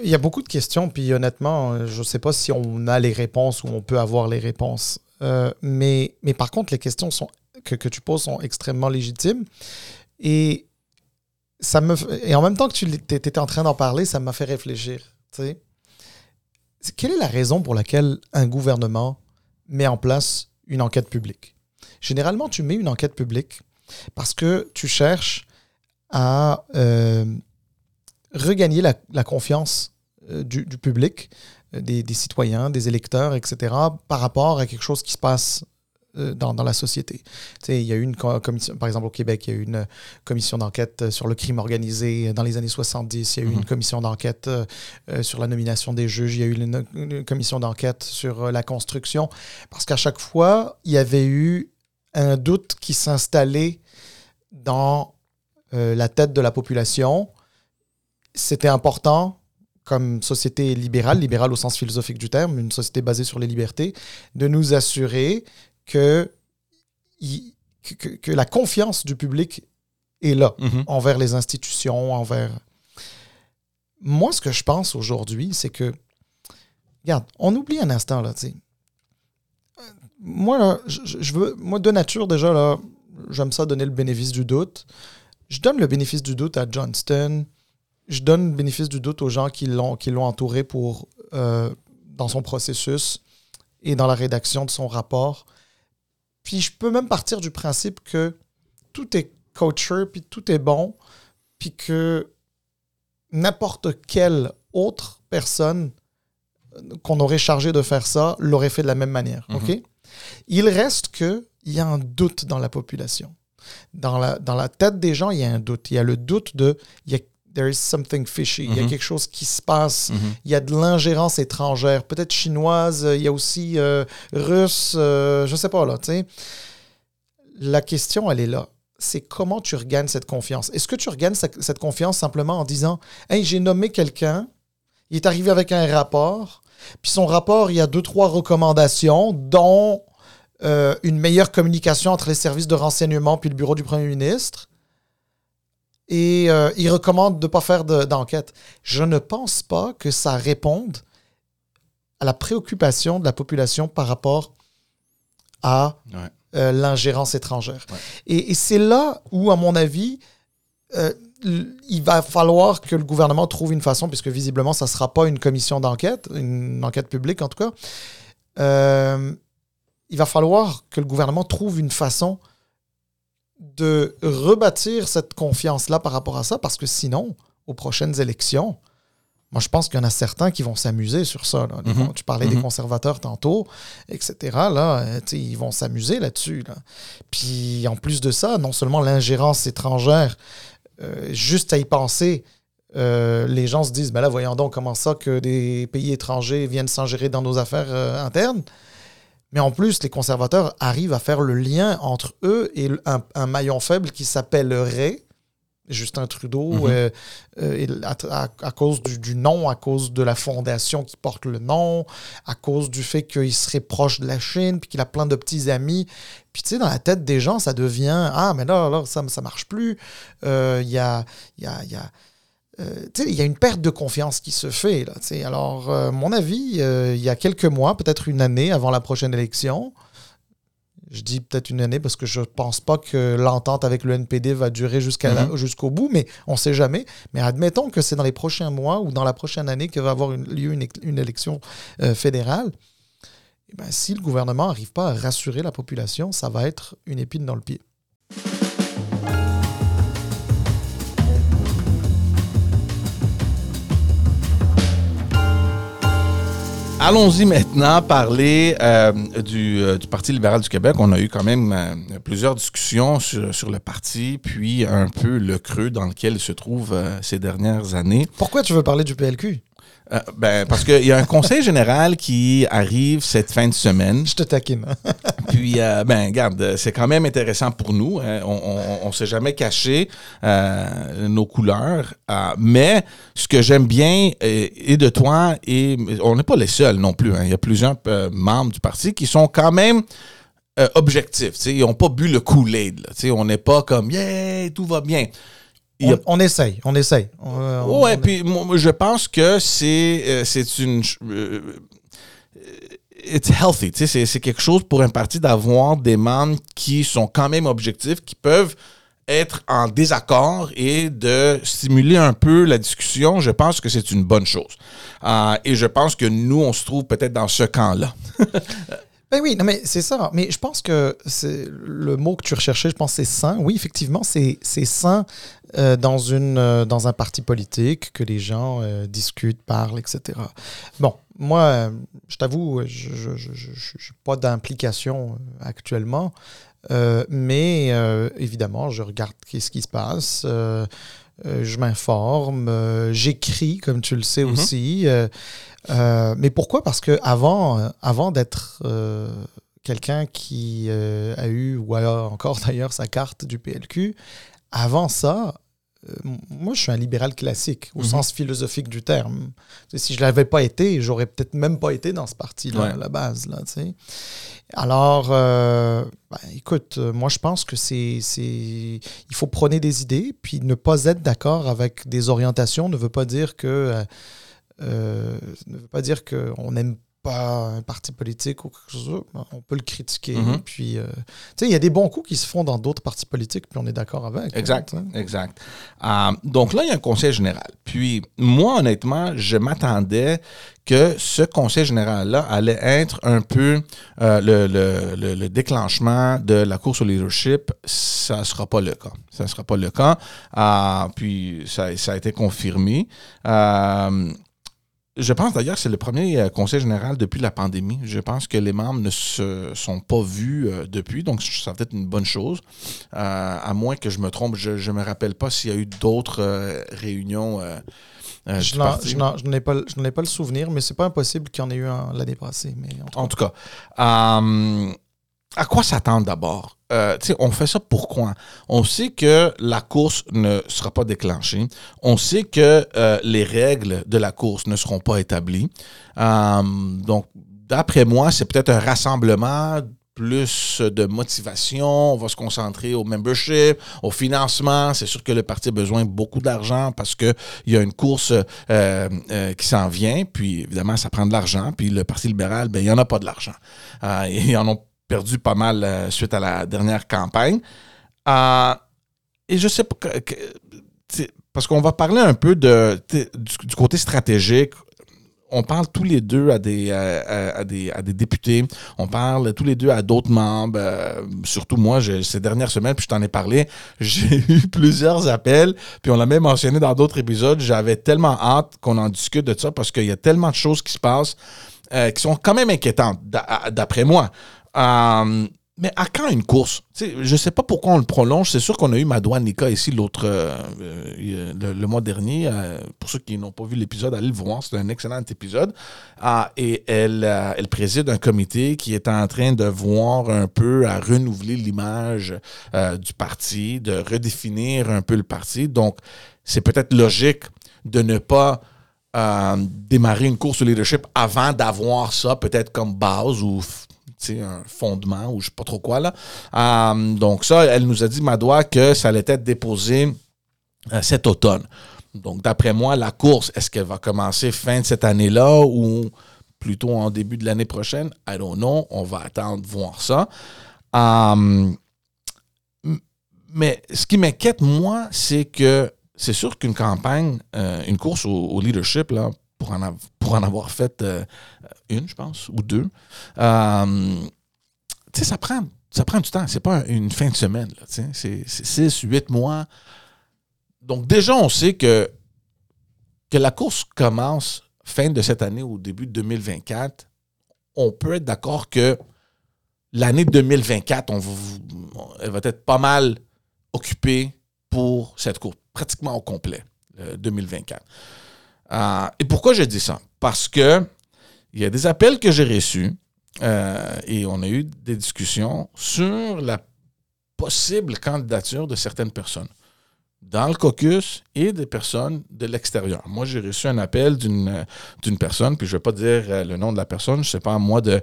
il y a beaucoup de questions, puis honnêtement, je ne sais pas si on a les réponses ou on peut avoir les réponses. Euh, mais, mais par contre, les questions que, tu poses sont extrêmement légitimes. Et, ça me, et en même temps que tu étais en train d'en parler, ça m'a fait réfléchir. Quelle est la raison pour laquelle un gouvernement met en place une enquête publique? Généralement, tu mets une enquête publique parce que tu cherches à euh, regagner la, confiance euh, du, public, euh, des, citoyens, des électeurs, etc., par rapport à quelque chose qui se passe euh, dans, dans, la société. il y a eu une commission, par exemple au Québec, il y a eu une commission d'enquête sur le crime organisé dans les années 70, il y a eu une mhm. commission d'enquête sur la nomination des juges, il y a eu une, commission d'enquête sur la construction, parce qu'à chaque fois, il y avait eu un doute qui s'installait dans la tête de la population. C'était important comme société libérale, libérale au sens philosophique du terme, une société basée sur les libertés, de nous assurer que, que, la confiance du public est là mhm. envers les institutions, envers... Moi, ce que je pense aujourd'hui, c'est que, regarde, on oublie un instant, là, tu sais. Moi, je, veux, moi, de nature, déjà, là, j'aime ça donner le bénéfice du doute. Je donne le bénéfice du doute à Johnston. Je donne le bénéfice du doute aux gens qui l'ont, qui l'ont entouré pour, euh, dans son processus et dans la rédaction de son rapport. Puis je peux même partir du principe que tout est coacher, puis tout est bon, puis que n'importe quelle autre personne qu'on aurait chargé de faire ça l'aurait fait de la même manière. Mhm. OK? Il reste qu'il y a un doute dans la population. Dans la, dans la tête des gens, il y a un doute. Il y a le doute de. Il y a, there is something fishy. Il y a mhm. quelque chose qui se passe. Mhm. Il y a de l'ingérence étrangère, peut-être chinoise. Il y a aussi euh, russe. Euh, je sais pas, là, tu sais la question, elle est là. C'est comment tu regagnes cette confiance? Est-ce que tu regagnes cette confiance simplement en disant Hey, j'ai nommé quelqu'un, il est arrivé avec un rapport, puis son rapport, il y a deux, trois recommandations, dont euh, une meilleure communication entre les services de renseignement puis le bureau du premier ministre. Et euh, il recommande de ne pas faire d'enquête. Je ne pense pas que ça réponde à la préoccupation de la population par rapport à euh, l'ingérence étrangère. Et, c'est là où, à mon avis, euh, il va falloir que le gouvernement trouve une façon, puisque visiblement, ça ne sera pas une commission d'enquête, une enquête publique en tout cas. Euh, il va falloir que le gouvernement trouve une façon de rebâtir cette confiance-là par rapport à ça, parce que sinon, aux prochaines élections, moi, je pense qu'il y en a certains qui vont s'amuser sur ça. Mhm. Tu parlais des mhm. conservateurs tantôt, etc. Là, euh, ils vont s'amuser là-dessus. Puis, en plus de ça, non seulement l'ingérence étrangère, euh, juste à y penser, euh, les gens se disent, ben là, voyons donc comment ça que des pays étrangers viennent s'ingérer dans nos affaires internes. Mais en plus, les conservateurs arrivent à faire le lien entre eux et un, un maillon faible qui s'appellerait Justin Trudeau, mhm. euh, euh, à, cause du, nom, à cause de la fondation qui porte le nom, à cause du fait qu'il serait proche de la Chine, puis qu'il a plein de petits amis. Puis tu sais, dans la tête des gens, ça devient Ah, mais là, là ça ne marche plus. Euh, il y a. Y a, y a il y a une perte de confiance qui se fait. Là, alors, mon avis, il y a quelques mois, peut-être une année avant la prochaine élection, je dis peut-être une année parce que je ne pense pas que l'entente avec le NPD va durer mhm. jusqu'au bout, mais on ne sait jamais. Mais admettons que c'est dans les prochains mois ou dans la prochaine année que va avoir lieu une, élection euh, fédérale. Eh ben, si le gouvernement n'arrive pas à rassurer la population, ça va être une épine dans le pied. Allons-y maintenant parler euh, du, euh, du, Parti libéral du Québec. On a eu quand même euh, plusieurs discussions sur, sur, le parti, puis un peu le creux dans lequel il se trouve ces dernières années. Pourquoi tu veux parler du PLQ? Euh, ben, parce qu'il y a un conseil général qui arrive cette fin de semaine. Je te taquine. (laughs) Puis, euh, ben, regarde, c'est quand même intéressant pour nous. Hein. On ne s'est jamais caché euh, nos couleurs. mais ce que j'aime bien et, de toi, et on n'est pas les seuls non plus. Hein. Il y a plusieurs membres du parti qui sont quand même objectifs. Ils n'ont pas bu le Kool-Aid. On n'est pas comme, yeah, tout va bien on, essaye, on essaye. ouais, puis je pense que c'est euh, c'est une euh, it's healthy, tu sais, c'est quelque chose pour un parti d'avoir des membres qui sont quand même objectifs, qui peuvent être en désaccord et de stimuler un peu la discussion, je pense que c'est une bonne chose. Euh, et je pense que nous, on se trouve peut-être dans ce camp-là. (laughs) Ben oui, non, mais c'est ça. Mais je pense que c'est le mot que tu recherchais, je pense c'est sain. Oui, effectivement, c'est sain euh, dans, une, euh, dans un parti politique que les gens euh, discutent, parlent, etc. Bon, moi, je t'avoue, je n'ai pas d'implication actuellement, mais évidemment, je regarde ce qui se passe. Je m'informe, j'écris, comme tu le sais mm-hmm. aussi. Euh, mais pourquoi? Parce que avant, euh, avant d'être euh, quelqu'un qui a eu, ou alors encore (laughs) d'ailleurs, sa carte du PLQ, avant ça, moi, je suis un libéral classique, au mhm. sens philosophique du terme. Si je ne l'avais pas été, j'aurais peut-être même pas été dans ce parti-là, à la base. Là, Alors, ben, écoute, moi, je pense que c'est, Il faut prôner des idées, puis ne pas être d'accord avec des orientations ne veut pas dire que euh, ne veut pas dire qu'on n'aime pas un parti politique ou quelque chose. On peut le critiquer. Mhm. Puis, euh, tu sais, il y a des bons coups qui se font dans d'autres partis politiques, puis on est d'accord avec. Exact, exact. Euh, donc là, il y a un conseil général. Puis moi, honnêtement, je m'attendais que ce conseil général-là allait être un peu le, le, le, déclenchement de la course au leadership. Ça ne sera pas le cas. Ça ne sera pas le cas. puis ça, ça, a été confirmé. Je pense d'ailleurs que c'est le premier euh, conseil général depuis la pandémie. Je pense que les membres ne se sont pas vus euh, depuis, donc ça peut être une bonne chose. Euh, à moins que je me trompe, je ne me rappelle pas s'il y a eu d'autres réunions. je n'en ai, pas, ai pas le souvenir, mais c'est pas impossible qu'il y en ait eu l'année passée. Mais en tout cas, à quoi s'attendre d'abord? Euh, on fait ça pourquoi? On sait que la course ne sera pas déclenchée. On sait que euh, les règles de la course ne seront pas établies. Euh, donc, d'après moi, c'est peut-être un rassemblement plus de motivation, on va se concentrer au membership, au financement. C'est sûr que le parti a besoin de beaucoup d'argent parce qu'il y a une course qui s'en vient, puis évidemment, ça prend de l'argent. Puis le Parti libéral, ben, il n'y en a pas de l'argent. (laughs) ils en ont perdu pas mal euh, suite à la dernière campagne. Euh, et je sais pas. parce qu'on va parler un peu de, du, côté stratégique. On parle tous les deux à des, à, des, à des députés. On parle tous les deux à d'autres membres. Euh, surtout moi, ces dernières semaines, puis je t'en ai parlé, (laughs) j'ai eu plusieurs appels. Puis on l'a même mentionné dans d'autres épisodes. J'avais tellement hâte qu'on en discute de ça parce qu'il y a tellement de choses qui se passent qui sont quand même inquiétantes, d'après moi. Euh, mais à quand une course? je ne sais pas pourquoi on le prolonge. C'est sûr qu'on a eu Madouane Nika ici l'autre euh, euh, le, mois dernier. pour ceux qui n'ont pas vu l'épisode, allez le voir. C'est un excellent épisode. et elle, elle préside un comité qui est en train de voir un peu à renouveler l'image du parti, de redéfinir un peu le parti. Donc, c'est peut-être logique de ne pas démarrer une course au leadership avant d'avoir ça peut-être comme base ou un fondement ou je sais pas trop quoi. Là. Euh, donc ça, elle nous a dit, Madoua, que ça allait être déposé euh, cet automne. Donc d'après moi, la course, est-ce qu'elle va commencer fin de cette année-là ou plutôt en début de l'année prochaine? I don't know. On va attendre voir ça. Euh, mais ce qui m'inquiète, moi, c'est que c'est sûr qu'une campagne, une course au, leadership, là, pour en, pour en avoir fait une, je pense, ou deux. Euh, tu sais, ça prend, ça du temps. C'est pas une fin de semaine. C'est six, huit mois. Donc, déjà, on sait que, que la course commence fin de cette année ou début de 2024. On peut être d'accord que l'année 2024, on elle va être pas mal occupée pour cette course, pratiquement au complet, 2024. Euh, et pourquoi je dis ça? Parce que il y a des appels que j'ai reçus euh, et on a eu des discussions sur la possible candidature de certaines personnes dans le caucus et des personnes de l'extérieur. Moi, j'ai reçu un appel d'une d'une personne, puis je ne vais pas dire euh, le nom de la personne, je sais pas à moi de,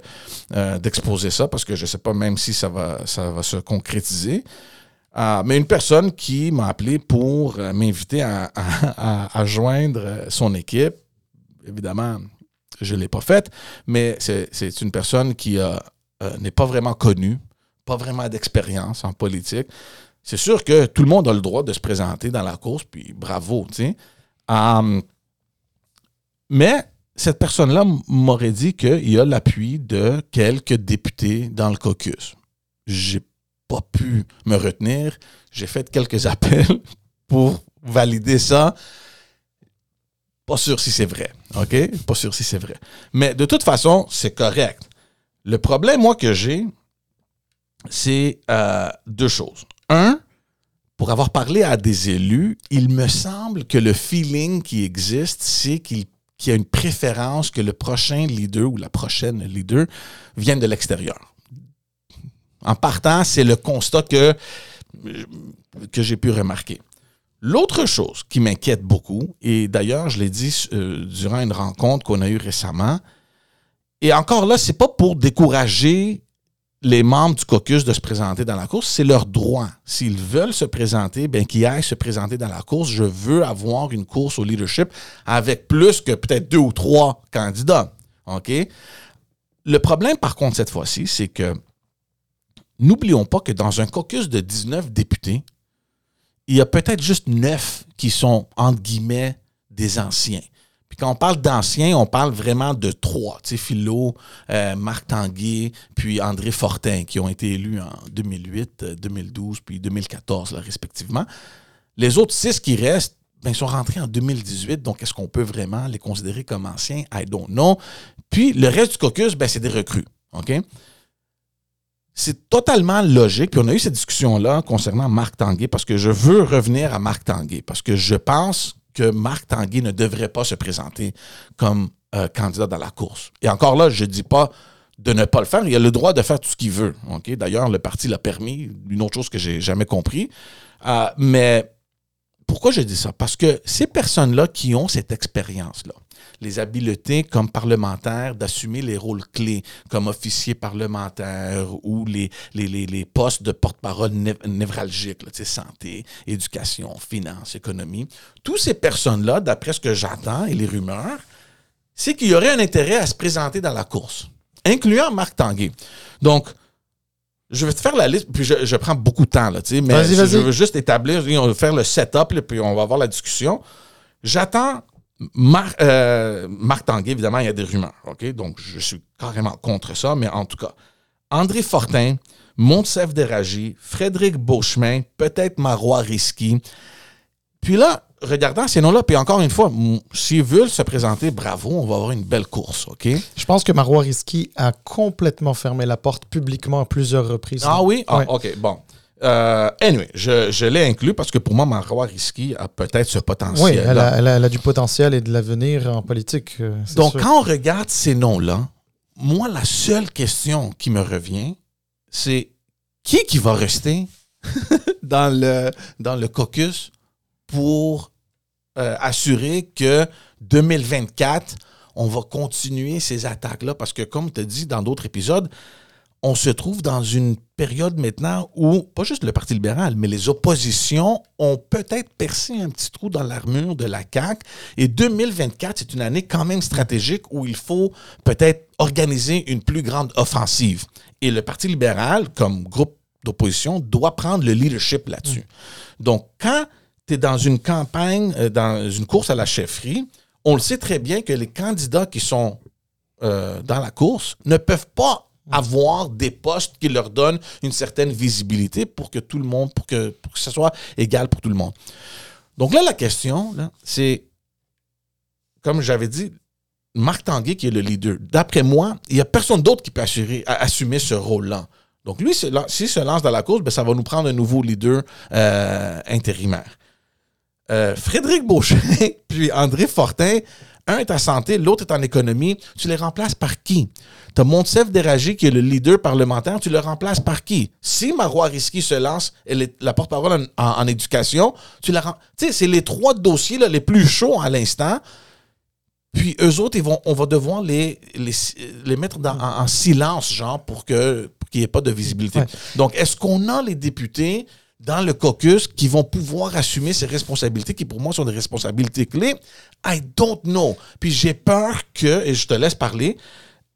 euh, d'exposer ça parce que je ne sais pas même si ça va, ça va se concrétiser. mais une personne qui m'a appelé pour m'inviter à, à, joindre son équipe. Évidemment, je ne l'ai pas faite, mais c'est une personne qui euh, n'est pas vraiment connue, pas vraiment d'expérience en politique. C'est sûr que tout le monde a le droit de se présenter dans la course, puis bravo, tu. Hum, mais cette personne-là m'aurait dit qu'il y a l'appui de quelques députés dans le caucus. J'ai pas pu me retenir. J'ai fait quelques (laughs) appels pour valider ça. Pas sûr si c'est vrai. OK? Pas sûr si c'est vrai. Mais de toute façon, c'est correct. Le problème, moi, que j'ai, c'est euh, deux choses. Un, pour avoir parlé à des élus, il me semble que le feeling qui existe, c'est qu'il y a une préférence que le prochain leader ou la prochaine leader vienne de l'extérieur. En partant, c'est le constat que, que j'ai pu remarquer. L'autre chose qui m'inquiète beaucoup, et d'ailleurs, je l'ai dit euh, durant une rencontre qu'on a eue récemment, et encore là, c'est pas pour décourager les membres du caucus de se présenter dans la course, c'est leur droit. S'ils veulent se présenter, bien qu'ils aillent se présenter dans la course. Je veux avoir une course au leadership avec plus que peut-être deux ou trois candidats. OK? Le problème, par contre, cette fois-ci, c'est que n'oublions pas que dans un caucus de 19 députés, il y a peut-être juste neuf qui sont, entre guillemets, des anciens. Puis quand on parle d'anciens, on parle vraiment de trois. Tu sais, Philo, euh, Marc Tanguay, puis André Fortin, qui ont été élus en 2008, 2012, euh, puis 2014, respectivement. Les autres six qui restent, ben, sont rentrés en 2018. Donc, est-ce qu'on peut vraiment les considérer comme anciens? I don't know. Puis, le reste du caucus, ben, c'est des recrues. OK? C'est totalement logique. Puis on a eu cette discussion-là concernant Marc Tanguay parce que je veux revenir à Marc Tanguay parce que je pense que Marc Tanguay ne devrait pas se présenter comme euh, candidat dans la course. Et encore là, je ne dis pas de ne pas le faire. Il a le droit de faire tout ce qu'il veut. D'ailleurs, le parti l'a permis. Une autre chose que j'ai jamais compris. Euh, mais pourquoi je dis ça? Parce que ces personnes-là qui ont cette expérience-là, les habiletés comme parlementaires d'assumer les rôles clés comme officier parlementaire ou les, les, postes de porte-parole névralgiques, là, santé, éducation, finance, économie. Toutes ces personnes-là, d'après ce que j'entends et les rumeurs, c'est qu'il y aurait un intérêt à se présenter dans la course, incluant Marc Tanguay. Donc, je vais te faire la liste, puis je, prends beaucoup de temps, là, mais je, veux juste établir, on va faire le setup, puis on va avoir la discussion. J'attends euh, Marc, Tanguay, évidemment, il y a des rumeurs. OK? Donc, je suis carrément contre ça, mais en tout cas, André Fortin, Montsef Déragi, Frédéric Beauchemin, peut-être Marois Risky. Puis là, regardant ces noms-là, puis encore une fois, s'ils veulent se présenter, bravo, on va avoir une belle course, OK? Je pense que Marois Risky a complètement fermé la porte publiquement à plusieurs reprises. Ah oui? Ah, OK, bon. Euh, anyway, je, l'ai inclus parce que pour moi, Marois Risky a peut-être ce potentiel. Oui, elle a, du potentiel et de l'avenir en politique. Euh, Donc, quand on regarde ces noms-là, moi, la seule question qui me revient, c'est qui qui va rester (laughs) dans, le, dans le caucus pour euh, assurer que 2024, on va continuer ces attaques-là? Parce que, comme tu as dit dans d'autres épisodes, on se trouve dans une période maintenant où, pas juste le Parti libéral, mais les oppositions ont peut-être percé un petit trou dans l'armure de la CAQ. Et 2024, c'est une année quand même stratégique où il faut peut-être organiser une plus grande offensive. Et le Parti libéral, comme groupe d'opposition, doit prendre le leadership là-dessus. Mm. Donc, quand tu es dans une campagne, euh, dans une course à la chefferie, on le sait très bien que les candidats qui sont euh, dans la course ne peuvent pas avoir des postes qui leur donnent une certaine visibilité pour que tout le monde, pour que, pour que ce soit égal pour tout le monde. Donc là, la question, c'est, comme j'avais dit, Marc Tanguay qui est le leader. D'après moi, il n'y a personne d'autre qui peut assurer, assumer ce rôle-là. Donc lui, s'il se lance dans la course, ben, ça va nous prendre un nouveau leader euh, intérimaire. Euh, Frédéric Beauchet (laughs) puis André Fortin un est en santé, l'autre est en économie. Tu les remplaces par qui? Tu as Montsef Déragé qui est le leader parlementaire, tu le remplaces par qui? Si Marois Risky se lance, elle est la porte-parole en, éducation, tu la Tu sais, c'est les trois dossiers les plus chauds à l'instant. Puis eux autres, ils vont, on va devoir les, les, mettre en, silence, genre, pour qu'il n'y ait pas de visibilité. Donc, est-ce qu'on a les députés dans le caucus qui vont pouvoir assumer ces responsabilités qui pour moi sont des responsabilités clés. I don't know. Puis j'ai peur que, et je te laisse parler,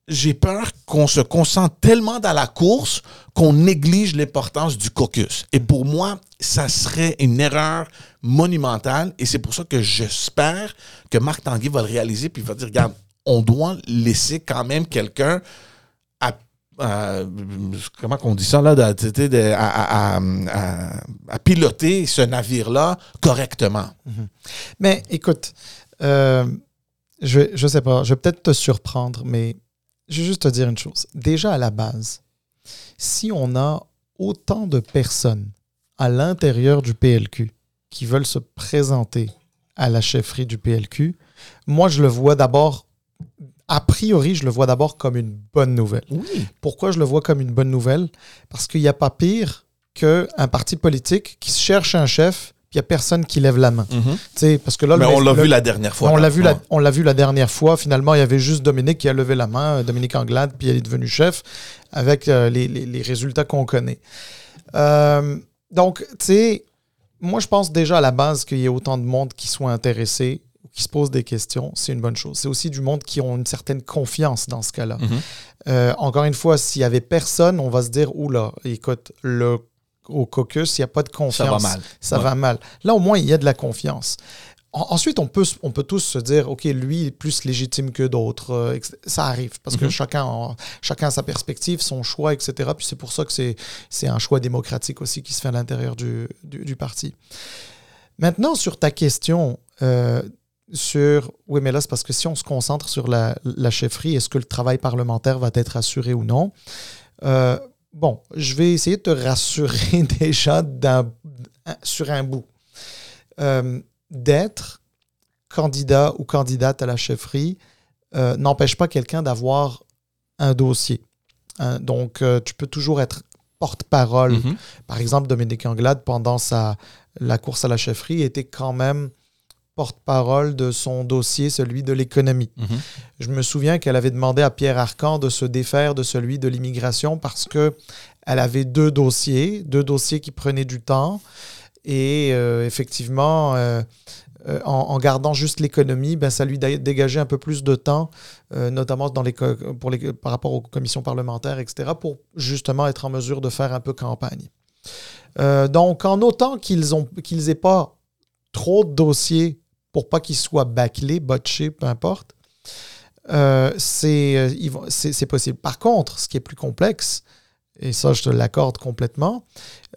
j'ai peur qu'on se concentre tellement dans la course qu'on néglige l'importance du caucus. Et pour moi, ça serait une erreur monumentale. Et c'est pour ça que j'espère que Marc Tanguy va le réaliser puis va dire, regarde, on doit laisser quand même quelqu'un comment dit ça là, à, piloter ce navire-là correctement. Mhm. Mais écoute, euh, je, je sais pas, je vais peut-être te surprendre, mais je vais juste te dire une chose. Déjà à la base, si on a autant de personnes à l'intérieur du PLQ qui veulent se présenter à la chefferie du PLQ, moi, je le vois d'abord, a priori, je le vois d'abord comme une bonne nouvelle. Pourquoi je le vois comme une bonne nouvelle? Parce qu'il n'y a pas pire qu'un parti politique qui cherche un chef puis il n'y a personne qui lève la main. Mhm. parce que là, Mais on l'a vu la dernière fois. On l'a vu, la, on l'a vu la dernière fois. Finalement, il y avait juste Dominique qui a levé la main, Dominique Anglade, puis elle est devenue chef avec euh, les, les, résultats qu'on connaît. Euh, donc, tu sais, moi, je pense déjà à la base qu'il y ait autant de monde qui soit intéressé qui se pose des questions, c'est une bonne chose. C'est aussi du monde qui ont une certaine confiance dans ce cas-là. Mhm. Euh, encore une fois, s'il y avait personne, on va se dire, oula, écoute, le au caucus, il n'y a pas de confiance. Ça va mal. Ça va mal. Là, au moins, il y a de la confiance. ensuite, on peut, on peut tous se dire, OK, lui est plus légitime que d'autres. Euh, ça arrive parce que mhm. chacun, a, chacun a sa perspective, son choix, etc. Puis c'est pour ça que c'est un choix démocratique aussi qui se fait à l'intérieur du, du, parti. Maintenant, sur ta question, euh, sur. Oui, mais là, c'est parce que si on se concentre sur la, la chefferie, est-ce que le travail parlementaire va être assuré ou non? Euh, bon, je vais essayer de te rassurer (laughs) déjà sur un bout. Euh, d'être candidat ou candidate à la chefferie euh, n'empêche pas quelqu'un d'avoir un dossier. Hein, donc, tu peux toujours être porte-parole. Mm-hmm. Par exemple, Dominique Anglade, pendant sa, la course à la chefferie, était quand même porte-parole de son dossier, celui de l'économie. Mhm. Je me souviens qu'elle avait demandé à Pierre Arcan de se défaire de celui de l'immigration parce que elle avait deux dossiers, deux dossiers qui prenaient du temps. Et euh, effectivement, euh, euh, en, gardant juste l'économie, ben, ça lui dégageait un peu plus de temps, notamment dans les, pour les, par rapport aux commissions parlementaires, etc., pour justement être en mesure de faire un peu campagne. donc, en autant qu'ils qu'ils n'aient pas trop de dossiers pour pas qu'ils soient bâclés, botchés, peu importe, euh, euh, c'est possible. Par contre, ce qui est plus complexe, et ça je te l'accorde complètement,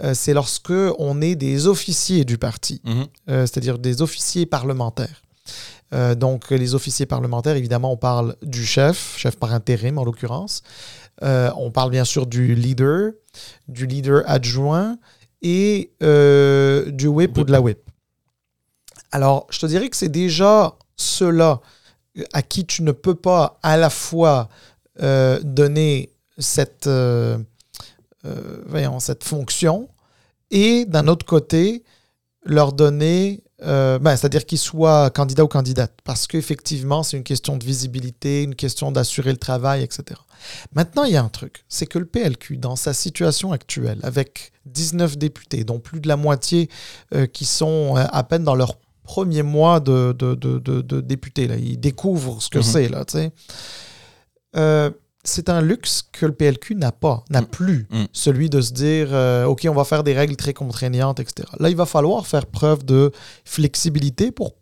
euh, c'est lorsque on est des officiers du parti, mhm. c'est-à-dire des officiers parlementaires. donc les officiers parlementaires, évidemment, on parle du chef, chef par intérim en l'occurrence. on parle bien sûr du leader, du leader adjoint et du whip ou de la whip. Alors, je te dirais que c'est déjà ceux-là à qui tu ne peux pas à la fois euh, donner cette, euh, euh, voyons, cette fonction et d'un autre côté, leur donner, ben, c'est-à-dire qu'ils soient candidats ou candidates, parce qu'effectivement, c'est une question de visibilité, une question d'assurer le travail, etc. Maintenant, il y a un truc, c'est que le PLQ, dans sa situation actuelle, avec 19 députés, dont plus de la moitié qui sont à peine dans leur premier mois de, de, de, de député. Là. Ils découvrent ce que mhm. c'est. Là, euh, c'est un luxe que le PLQ n'a pas, n'a mm. plus, mm. celui de se dire euh, OK, on va faire des règles très contraignantes, etc. Là, il va falloir faire preuve de flexibilité pour,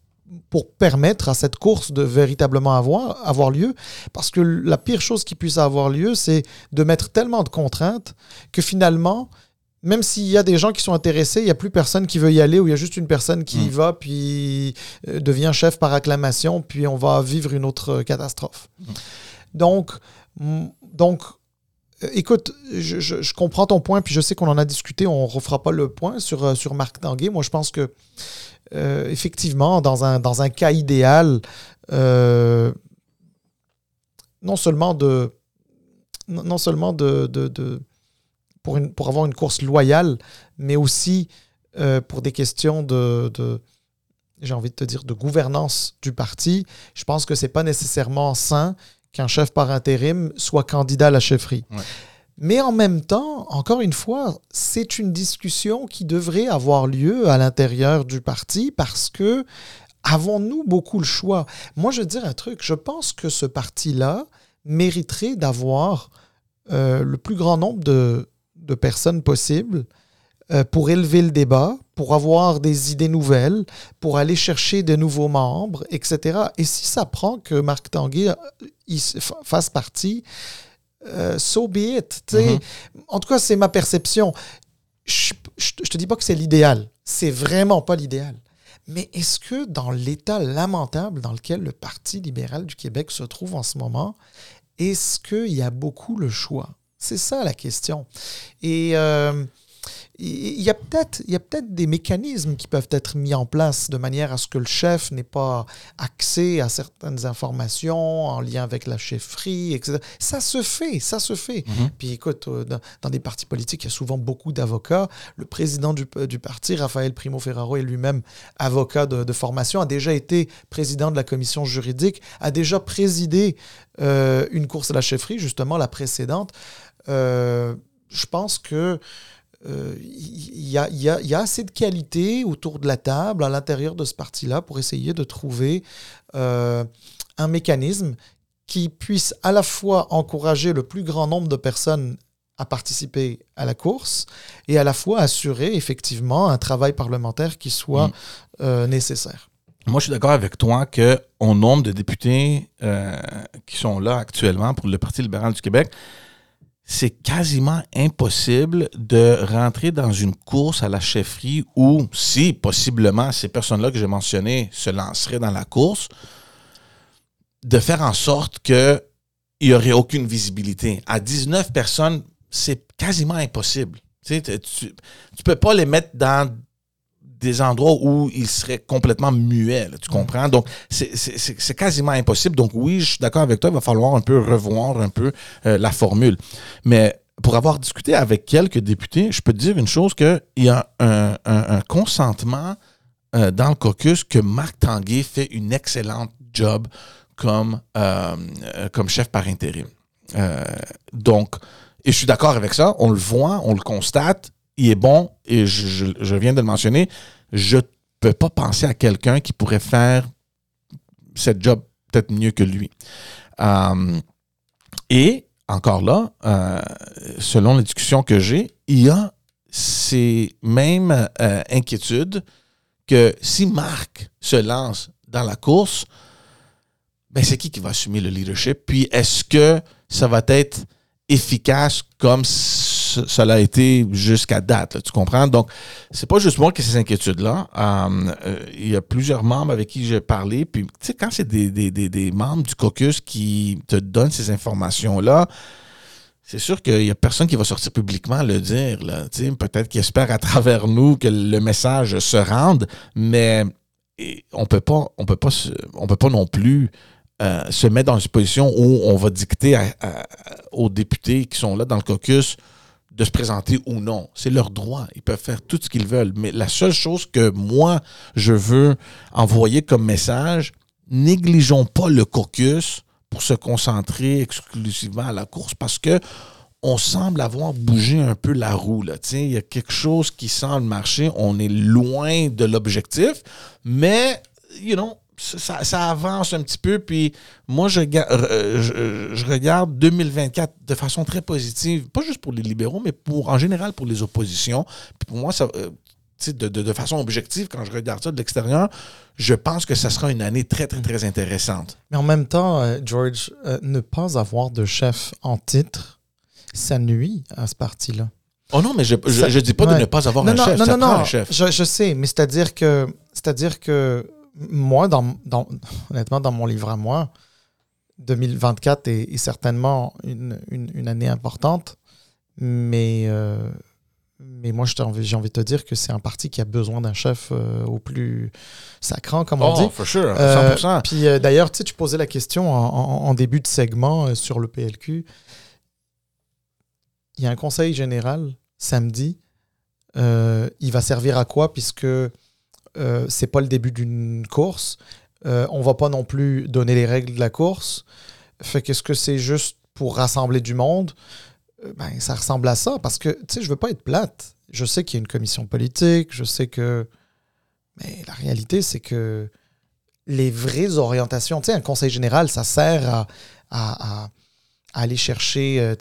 pour permettre à cette course de véritablement avoir, avoir lieu. Parce que la pire chose qui puisse avoir lieu, c'est de mettre tellement de contraintes que finalement, même s'il y a des gens qui sont intéressés, il n'y a plus personne qui veut y aller ou il y a juste une personne qui y mm. va puis euh, devient chef par acclamation, puis on va vivre une autre euh, catastrophe. Mm. Donc, donc euh, écoute, je, comprends ton point, puis je sais qu'on en a discuté, on ne refera pas le point sur, sur Marc Tanguay. Moi, je pense que, effectivement, dans un, dans un cas idéal, non seulement de. Non seulement de pour, une, pour avoir une course loyale, mais aussi euh, pour des questions de, de j'ai envie de te dire, de gouvernance du parti. Je pense que ce n'est pas nécessairement sain qu'un chef par intérim soit candidat à la chefferie. Mais en même temps, encore une fois, c'est une discussion qui devrait avoir lieu à l'intérieur du parti parce que avons-nous beaucoup le choix? Moi, je veux dire un truc, je pense que ce parti-là mériterait d'avoir euh, le plus grand nombre de, de personnes possibles euh, pour élever le débat, pour avoir des idées nouvelles, pour aller chercher de nouveaux membres, etc. Et si ça prend que Marc Tanguay euh, fasse partie, euh, so be it. Mm-hmm. En tout cas, c'est ma perception. Je, ne te dis pas que c'est l'idéal. C'est vraiment pas l'idéal. Mais est-ce que dans l'état lamentable dans lequel le Parti libéral du Québec se trouve en ce moment, est-ce qu'il y a beaucoup le choix? C'est ça la question. Et euh, il y a peut-être peut des mécanismes qui peuvent être mis en place de manière à ce que le chef n'ait pas accès à certaines informations en lien avec la chefferie, etc. Ça se fait, ça se fait. Mhm. Puis écoute, euh, dans, des partis politiques, il y a souvent beaucoup d'avocats. Le président du, du, parti, Raphaël Primo Ferraro, est lui-même avocat de, formation, a déjà été président de la commission juridique, a déjà présidé euh, une course à la chefferie, justement la précédente. Euh, je pense que il y, a, assez de qualité autour de la table, à l'intérieur de ce parti-là, pour essayer de trouver euh, un mécanisme qui puisse à la fois encourager le plus grand nombre de personnes à participer à la course et à la fois assurer effectivement un travail parlementaire qui soit mm. euh, nécessaire. Moi, je suis d'accord avec toi qu'au nombre de députés euh, qui sont là actuellement pour le Parti libéral du Québec, c'est quasiment impossible de rentrer dans une course à la chefferie où, si possiblement ces personnes-là que j'ai mentionnées se lanceraient dans la course, de faire en sorte qu'il n'y aurait aucune visibilité. À 19 personnes, c'est quasiment impossible. Tu ne peux pas les mettre dans des endroits où il serait complètement muet, tu mm. comprends? Donc, c'est quasiment impossible. Donc, oui, je suis d'accord avec toi, il va falloir un peu revoir un peu euh, la formule. Mais pour avoir discuté avec quelques députés, je peux te dire une chose, qu'il y a un, consentement euh, dans le caucus que Marc Tanguay fait une excellente job comme, euh, comme chef par intérim. donc, et je suis d'accord avec ça, on le voit, on le constate, il est bon, et je, viens de le mentionner, je ne peux pas penser à quelqu'un qui pourrait faire cette job peut-être mieux que lui. Euh, et encore là, euh, selon les discussions que j'ai, il y a ces mêmes euh, inquiétudes que si Marc se lance dans la course, ben c'est qui qui va assumer le leadership? Puis est-ce que ça va être efficace comme ça l'a été jusqu'à date. tu comprends? Donc, c'est pas juste moi qui ai ces inquiétudes-là. Euh, euh, il y a plusieurs membres avec qui j'ai parlé. Puis, tu sais, quand c'est des, membres du caucus qui te donnent ces informations-là, c'est sûr qu'il n'y a personne qui va sortir publiquement le dire. Peut-être qu'ils espèrent à travers nous que le message se rende, mais on peut pas, on peut pas, on peut pas non plus euh, se mettre dans une position où on va dicter aux députés qui sont là dans le caucus de se présenter ou non. C'est leur droit. Ils peuvent faire tout ce qu'ils veulent. Mais la seule chose que moi, je veux envoyer comme message, négligeons pas le caucus pour se concentrer exclusivement à la course parce que on semble avoir bougé un peu la roue. Il y a quelque chose qui semble marcher. On est loin de l'objectif, mais, you know, ça, avance un petit peu. Puis moi, je, euh, je, regarde 2024 de façon très positive, pas juste pour les libéraux, mais pour en général pour les oppositions. Puis pour moi, ça, euh, de, de, façon objective, quand je regarde ça de l'extérieur, je pense que ça sera une année très, très, très intéressante. Mais en même temps, euh, George, ne pas avoir de chef en titre, ça nuit à ce parti-là. Oh non, mais je ne dis pas de ne pas avoir un chef. Non, non, non, chef. Je, je, sais, mais c'est-à-dire que, c'est-à-dire que moi, dans, honnêtement, dans mon livre à moi, 2024 est, certainement une, année importante, mais, euh, mais moi, j'ai envie, envie de te dire que c'est un parti qui a besoin d'un chef euh, au plus sacrant, comme on oh, dit. for sure, 100%. Euh, puis d'ailleurs, tu, sais, tu posais la question en, début de segment sur le PLQ. Il y a un conseil général samedi. il va servir à quoi puisque euh, c'est pas le début d'une course. Euh, on va pas non plus donner les règles de la course. Fait qu'est-ce que c'est juste pour rassembler du monde? Euh, ben, ça ressemble à ça parce que, tu sais, je veux pas être plate. Je sais qu'il y a une commission politique, je sais que. Mais la réalité, c'est que les vraies orientations, tu sais, un conseil général, ça sert à, aller chercher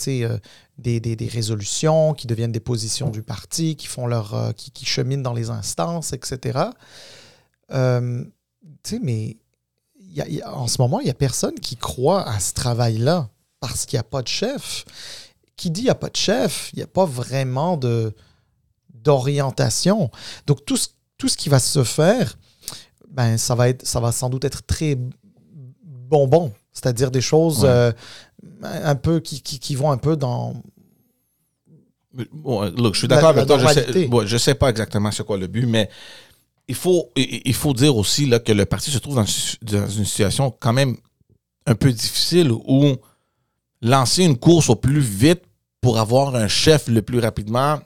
des, des, résolutions qui deviennent des positions du parti, qui font leur qui, qui, cheminent dans les instances, etc. mais en ce moment, il n'y a personne qui croit à ce travail-là parce qu'il n'y a pas de chef. Qui dit qu'il n'y a pas de chef, il n'y a pas vraiment de, d'orientation. Donc, tout ce, tout ce qui va se faire, ben, ça, va être, ça va sans doute être très bonbon, c'est-à-dire des choses euh, un peu qui, qui, vont un peu dans. Bon, look, je suis d'accord avec toi. Je sais, je sais pas exactement c'est quoi le but, mais il faut, il faut dire aussi là, que le parti se trouve dans, une situation quand même un peu difficile où lancer une course au plus vite pour avoir un chef le plus rapidement,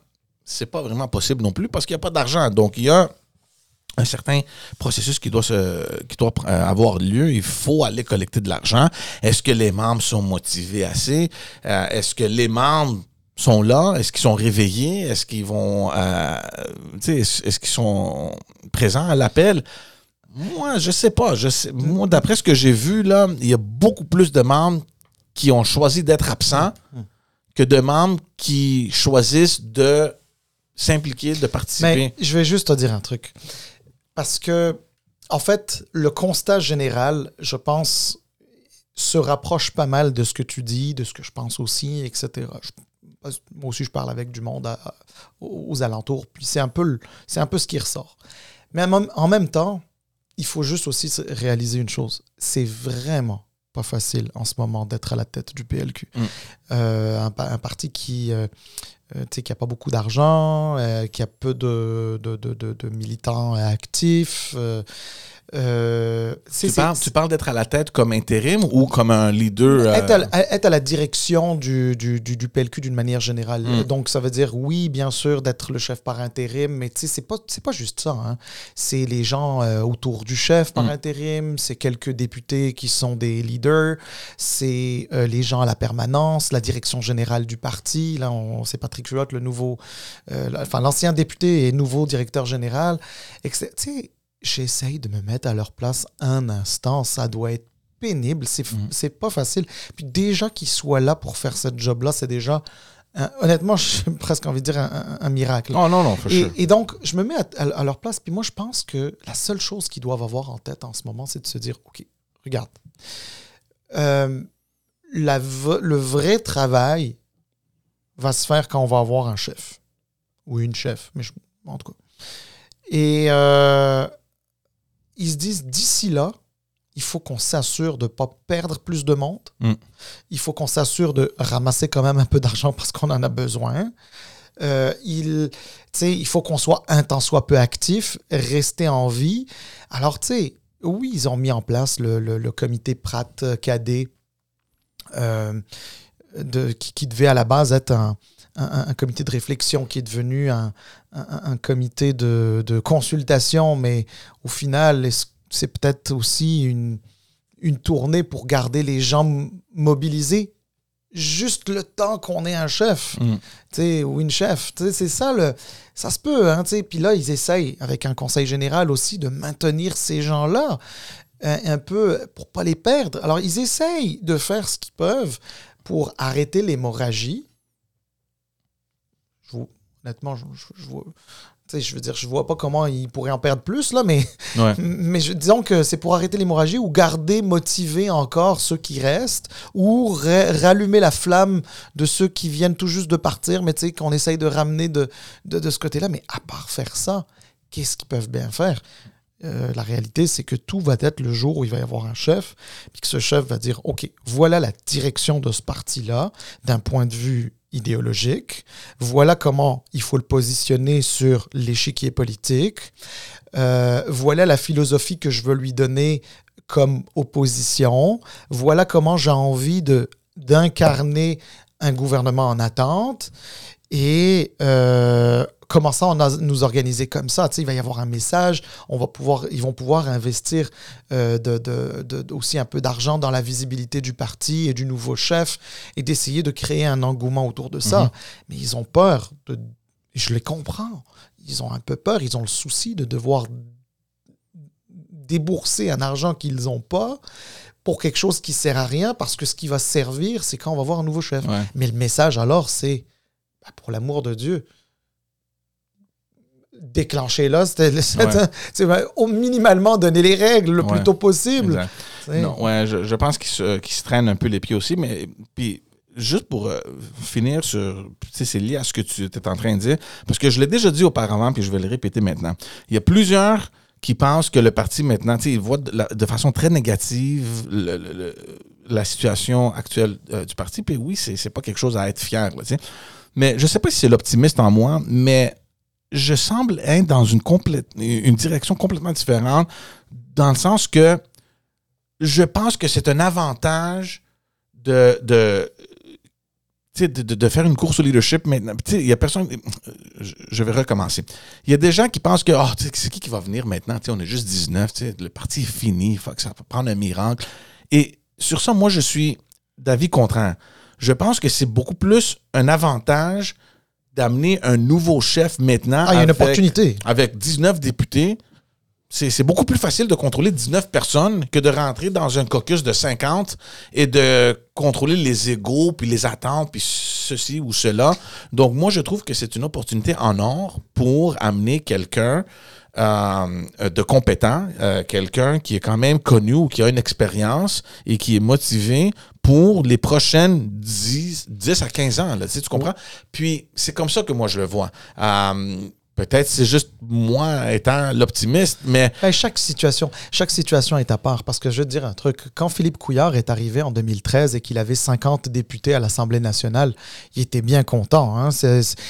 c'est pas vraiment possible non plus parce qu'il n'y a pas d'argent. Donc, il y a un certain processus qui doit, se, euh, avoir lieu. Il faut aller collecter de l'argent. Est-ce que les membres sont motivés assez? Euh, est-ce que les membres sont là? Est-ce qu'ils sont réveillés? Est-ce qu'ils vont, euh, est-ce qu'ils sont présents à l'appel? Moi, je sais pas. Je sais, moi, d'après ce que j'ai vu, là, il y a beaucoup plus de membres qui ont choisi d'être absents que de membres qui choisissent de s'impliquer, de participer. Je vais juste te dire un truc. Parce que, en fait, le constat général, je pense, se rapproche pas mal de ce que tu dis, de ce que je pense aussi, etc moi aussi, je parle avec du monde aux alentours, puis c'est un, peu, un peu ce qui ressort. Mais en même temps, il faut juste aussi réaliser une chose. C'est vraiment pas facile en ce moment d'être à la tête du PLQ. Mm. Euh, un, parti qui euh, euh, qui n'a pas beaucoup d'argent, qui a peu de, de, de, de militants actifs. Euh, tu, parles, tu, parles, d'être à la tête comme intérim ou comme un leader? Être, à, euh, la direction du, du, du, PLQ d'une manière générale. Hmm. Donc, ça veut dire, oui, bien sûr, d'être le chef par intérim, mais tu sais, c'est pas, pas juste ça. Hein. C'est les gens euh, autour du chef par hmm. intérim, c'est quelques députés qui sont des leaders, c'est les gens à la permanence, la direction générale du parti. Là, c'est Patrick Huot, le nouveau, enfin, l'ancien député et nouveau directeur général. Tu sais, j'essaye de me mettre à leur place un instant. Ça doit être pénible. C'est mm. pas facile. Puis déjà qu'ils soient là pour faire ce job-là, c'est déjà. honnêtement, (laughs) j'ai presque envie de dire un, miracle. Oh non, non, et, et, donc, je me mets à, leur place. Puis moi, je pense que la seule chose qu'ils doivent avoir en tête en ce moment, c'est de se dire OK, regarde. Euh, la, le vrai travail va se faire quand on va avoir un chef ou une chef, mais en tout cas. Et euh, ils se disent d'ici là, il faut qu'on s'assure de ne pas perdre plus de monde. Mm. Il faut qu'on s'assure de ramasser quand même un peu d'argent parce qu'on en a besoin. Euh, il, il faut qu'on soit un tant soit peu actif, rester en vie. Alors, tu sais, oui, ils ont mis en place le, comité Pratt-Cadet euh, qui, devait à la base être un, un, comité de réflexion qui est devenu un, comité de, consultation, mais au final, c'est peut-être aussi une, une tournée pour garder les gens mobilisés? Juste le temps qu'on ait un chef mm. ou une chef. C'est ça, le, ça se peut. Hein, Puis là, ils essayent, avec un conseil général aussi, de maintenir ces gens-là un, un, peu pour pas les perdre. Alors, ils essayent de faire ce qu'ils peuvent pour arrêter l'hémorragie honnêtement, je, je, vois, je veux dire, je vois pas comment il pourrait en perdre plus, là, mais, (laughs) mais je, disons que c'est pour arrêter l'hémorragie ou garder motivé encore ceux qui restent ou rallumer la flamme de ceux qui viennent tout juste de partir, mais tu sais, qu'on essaye de ramener de, de, ce côté-là. Mais à part faire ça, qu'est-ce qu'ils peuvent bien faire? Euh, la réalité, c'est que tout va être le jour où il va y avoir un chef, puis que ce chef va dire, OK, voilà la direction de ce parti-là, d'un point de vue idéologique. Voilà comment il faut le positionner sur l'échiquier politique. Euh, voilà la philosophie que je veux lui donner comme opposition. Voilà comment j'ai envie d'incarner un gouvernement en attente. Et euh, commençant à nous organiser comme ça? Tu sais, il va y avoir un message, on va pouvoir, ils vont pouvoir investir euh, de, de, aussi un peu d'argent dans la visibilité du parti et du nouveau chef et d'essayer de créer un engouement autour de ça. Mhm. Mais ils ont peur, de, je les comprends, ils ont un peu peur, ils ont le souci de devoir débourser un argent qu'ils n'ont pas pour quelque chose qui sert à rien, parce que ce qui va servir, c'est quand on va voir un nouveau chef. Mais le message, alors, c'est, bah, pour l'amour de Dieu, déclencher là, c'était au minimalement donner les règles le plus tôt possible. Non, ouais, je, je pense qu'il se, se, traîne un peu les pieds aussi, mais puis juste pour euh, finir sur, c'est lié à ce que tu étais en train de dire, parce que je l'ai déjà dit auparavant, puis je vais le répéter maintenant. Il y a plusieurs qui pensent que le parti maintenant, ils voient de, façon très négative la situation actuelle euh, du parti. Puis oui, c'est pas quelque chose à être fier. Mais je ne sais pas si c'est l'optimiste en moi, mais je semble être dans une, complète, une direction complètement différente, dans le sens que je pense que c'est un avantage de, de de, faire une course au leadership maintenant. Il y a personne. Je vais recommencer. Il y a des gens qui pensent que oh, c'est qui qui va venir maintenant? on est juste 19, le parti est fini, faut que ça prendre un miracle. Et sur ça, moi, je suis d'avis contraire. Je pense que c'est beaucoup plus un avantage d'amener un nouveau chef maintenant. Ah, il y a une opportunité. Avec 19 députés c'est beaucoup plus facile de contrôler 19 personnes que de rentrer dans un caucus de 50 et de contrôler les égaux, puis les attentes, puis ceci ou cela. Donc, moi, je trouve que c'est une opportunité en or pour amener quelqu'un euh, de compétent, euh, quelqu'un qui est quand même connu ou qui a une expérience et qui est motivé pour les prochaines 10, 10 à 15 ans. Là, tu, sais, tu comprends? Puis, c'est comme ça que moi, je le vois. Euh, Peut-être c'est juste moi étant l'optimiste, mais... chaque situation, chaque situation est à part. Parce que je veux te dire un truc. Quand Philippe Couillard est arrivé en 2013 et qu'il avait 50 députés à l'Assemblée nationale, il était bien content. Hein.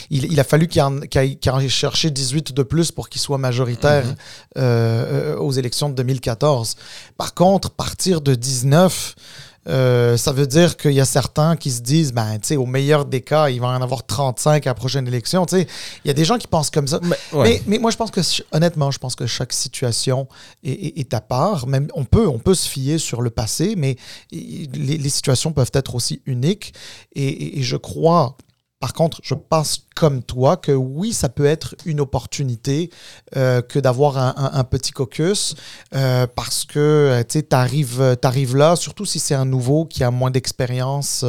il, a fallu qu'il en, ait cherché 18 de plus pour qu'il soit majoritaire mm-hmm. euh, euh, aux élections de 2014. Par contre, partir de 19... Euh, ça veut dire qu'il y a certains qui se disent, ben, tu sais, au meilleur des cas, il va en avoir 35 à la prochaine élection. Tu sais, il y a des gens qui pensent comme ça. Mais, mais, moi, je pense que, honnêtement, je pense que chaque situation est, à part. Même, on peut, on peut se fier sur le passé, mais les, situations peuvent être aussi uniques. et je crois par contre, je pense comme toi que oui, ça peut être une opportunité euh, que d'avoir un, petit caucus euh, parce que euh, tu arrives, là, surtout si c'est un nouveau qui a moins d'expérience,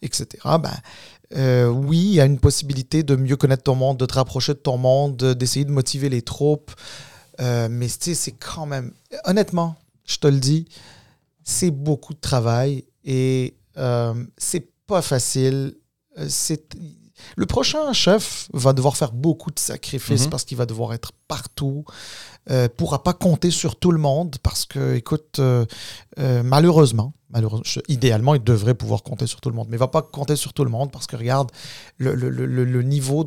etc. Ben, oui, il y a une possibilité de mieux connaître ton monde, de te rapprocher de ton monde, d'essayer de motiver les troupes. mais c'est quand même, honnêtement, je te le dis, c'est beaucoup de travail et c'est pas facile euh, le prochain chef va devoir faire beaucoup de sacrifices mhm. parce qu'il va devoir être partout, euh, pourra pas compter sur tout le monde parce que, écoute, euh, euh, malheureusement, malheureusement, idéalement, il devrait pouvoir compter sur tout le monde, mais il va pas compter sur tout le monde parce que regarde, le, le, le, le niveau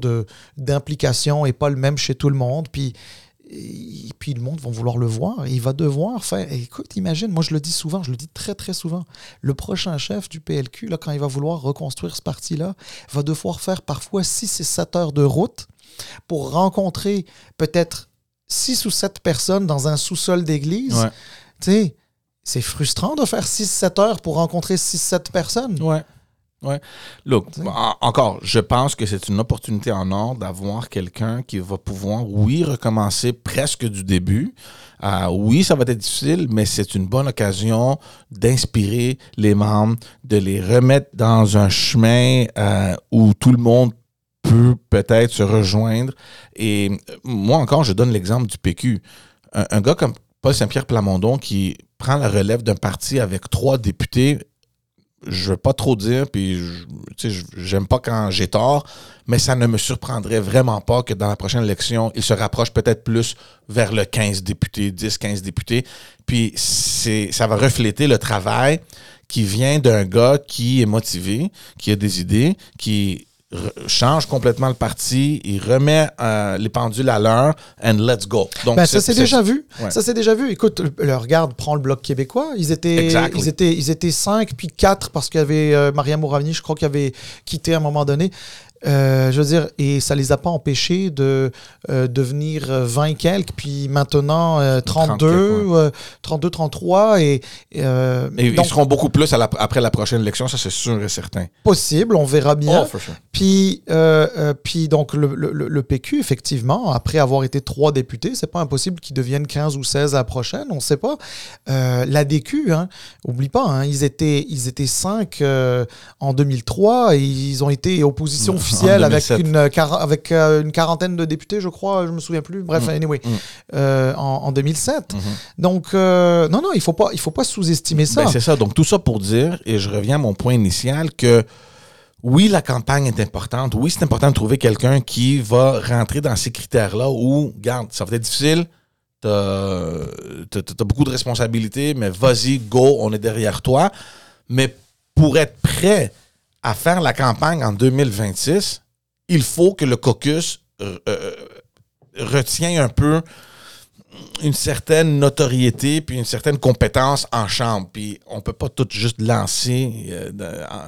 d'implication est pas le même chez tout le monde, puis et puis le monde va vouloir le voir et il va devoir faire. Écoute, imagine, moi je le dis souvent, je le dis très très souvent. Le prochain chef du PLQ, là, quand il va vouloir reconstruire ce parti-là, va devoir faire parfois 6 et 7 heures de route pour rencontrer peut-être 6 ou 7 personnes dans un sous-sol d'église. Tu sais, c'est frustrant de faire 6-7 heures pour rencontrer 6-7 personnes. Ouais. Ouais. Look, encore, je pense que c'est une opportunité en or d'avoir quelqu'un qui va pouvoir, oui, recommencer presque du début. Euh, oui, ça va être difficile, mais c'est une bonne occasion d'inspirer les membres, de les remettre dans un chemin euh, où tout le monde peut peut-être se rejoindre. Et euh, moi encore, je donne l'exemple du PQ. Un, un gars comme Paul Saint-Pierre Plamondon qui prend la relève d'un parti avec trois députés je veux pas trop dire, puis j'aime pas quand j'ai tort, mais ça ne me surprendrait vraiment pas que dans la prochaine élection, il se rapproche peut-être plus vers le 15 députés, 10, 15 députés. Puis ça va refléter le travail qui vient d'un gars qui est motivé, qui a des idées, qui change complètement le parti, il remet euh, les pendules à l'heure, and let's go. Donc, ben, ça s'est déjà vu. Ça s'est déjà vu. Écoute, le, regarde, prends le bloc québécois. Ils étaient, ils étaient, ils étaient cinq puis quatre parce qu'il y avait euh, Maria Mouravni, je crois, qui avait quitté à un moment donné. Je veux dire, et ça les a pas empêchés de devenir 20 et quelques, puis maintenant 32, 32, 33. Et, ils seront beaucoup plus après la prochaine élection, ça c'est sûr et certain. Possible, on verra bien. Oh, puis, puis donc le, le, PQ, effectivement, après avoir été trois députés, c'est pas impossible qu'ils deviennent 15 ou 16 à la prochaine, on ne sait pas. la DQ, hein, oublie pas, hein, ils étaient ils étaient cinq euh, en 2003 et ils ont été opposition officielle avec, une, avec euh, une quarantaine de députés, je crois, je me souviens plus. Bref, mm. anyway, mm. Euh, en, 2007. Mm-hmm. Donc, non, non, il faut pas, il faut pas sous-estimer ça. Ben, c'est ça. Donc, tout ça pour dire, et je reviens à mon point initial, que oui, la campagne est importante. Oui, c'est important de trouver quelqu'un qui va rentrer dans ces critères-là où, garde, ça va être difficile, t'as as, beaucoup de responsabilités, mais vas-y, go, on est derrière toi. Mais pour être prêt à faire la campagne en 2026, il faut que le caucus euh, euh, retient un peu une certaine notoriété puis une certaine compétence en chambre. Puis on peut pas tout juste lancer euh,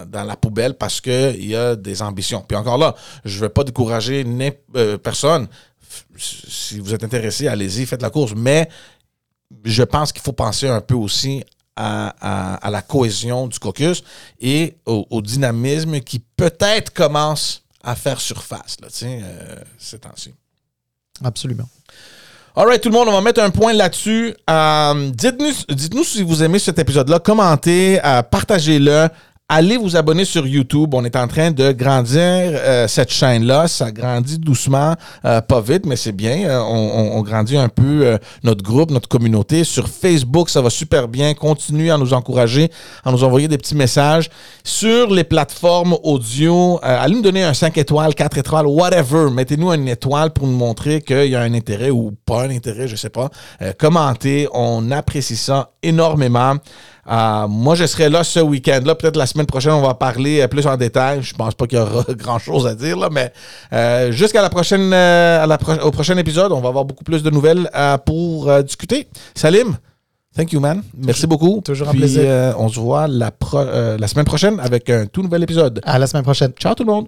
dans la poubelle parce qu'il y a des ambitions. Puis encore là, je ne veux pas décourager personne. Si vous êtes intéressé, allez-y, faites la course. Mais je pense qu'il faut penser un peu aussi à, la cohésion du caucus et au, dynamisme qui peut-être commence à faire surface là, euh, ces temps-ci. Absolument. All right, tout le monde, on va mettre un point là-dessus. Euh, dites-nous, dites-nous si vous aimez cet épisode-là, commentez, euh, partagez-le allez vous abonner sur YouTube. On est en train de grandir euh, cette chaîne-là. Ça grandit doucement, euh, pas vite, mais c'est bien. Euh, on, grandit un peu notre groupe, notre communauté. Sur Facebook, ça va super bien. Continuez à nous encourager, à nous envoyer des petits messages. Sur les plateformes audio, allez nous donner un 5 étoiles, 4 étoiles, whatever. Mettez-nous une étoile pour nous montrer qu'il y a un intérêt ou pas un intérêt, je sais pas. commentez. On apprécie ça énormément. Euh, moi, je serai là ce week-end-là. Peut-être la semaine prochaine, on va parler euh, plus en détail. Je pense pas qu'il y aura (laughs) grand-chose à dire, là, mais euh, jusqu'à la prochaine, au prochain épisode, on va avoir beaucoup plus de nouvelles pour discuter. Salim, thank you, man. Merci beaucoup. Toujours un plaisir. on se voit la, la semaine prochaine avec un tout nouvel épisode. À la semaine prochaine. Ciao tout le monde.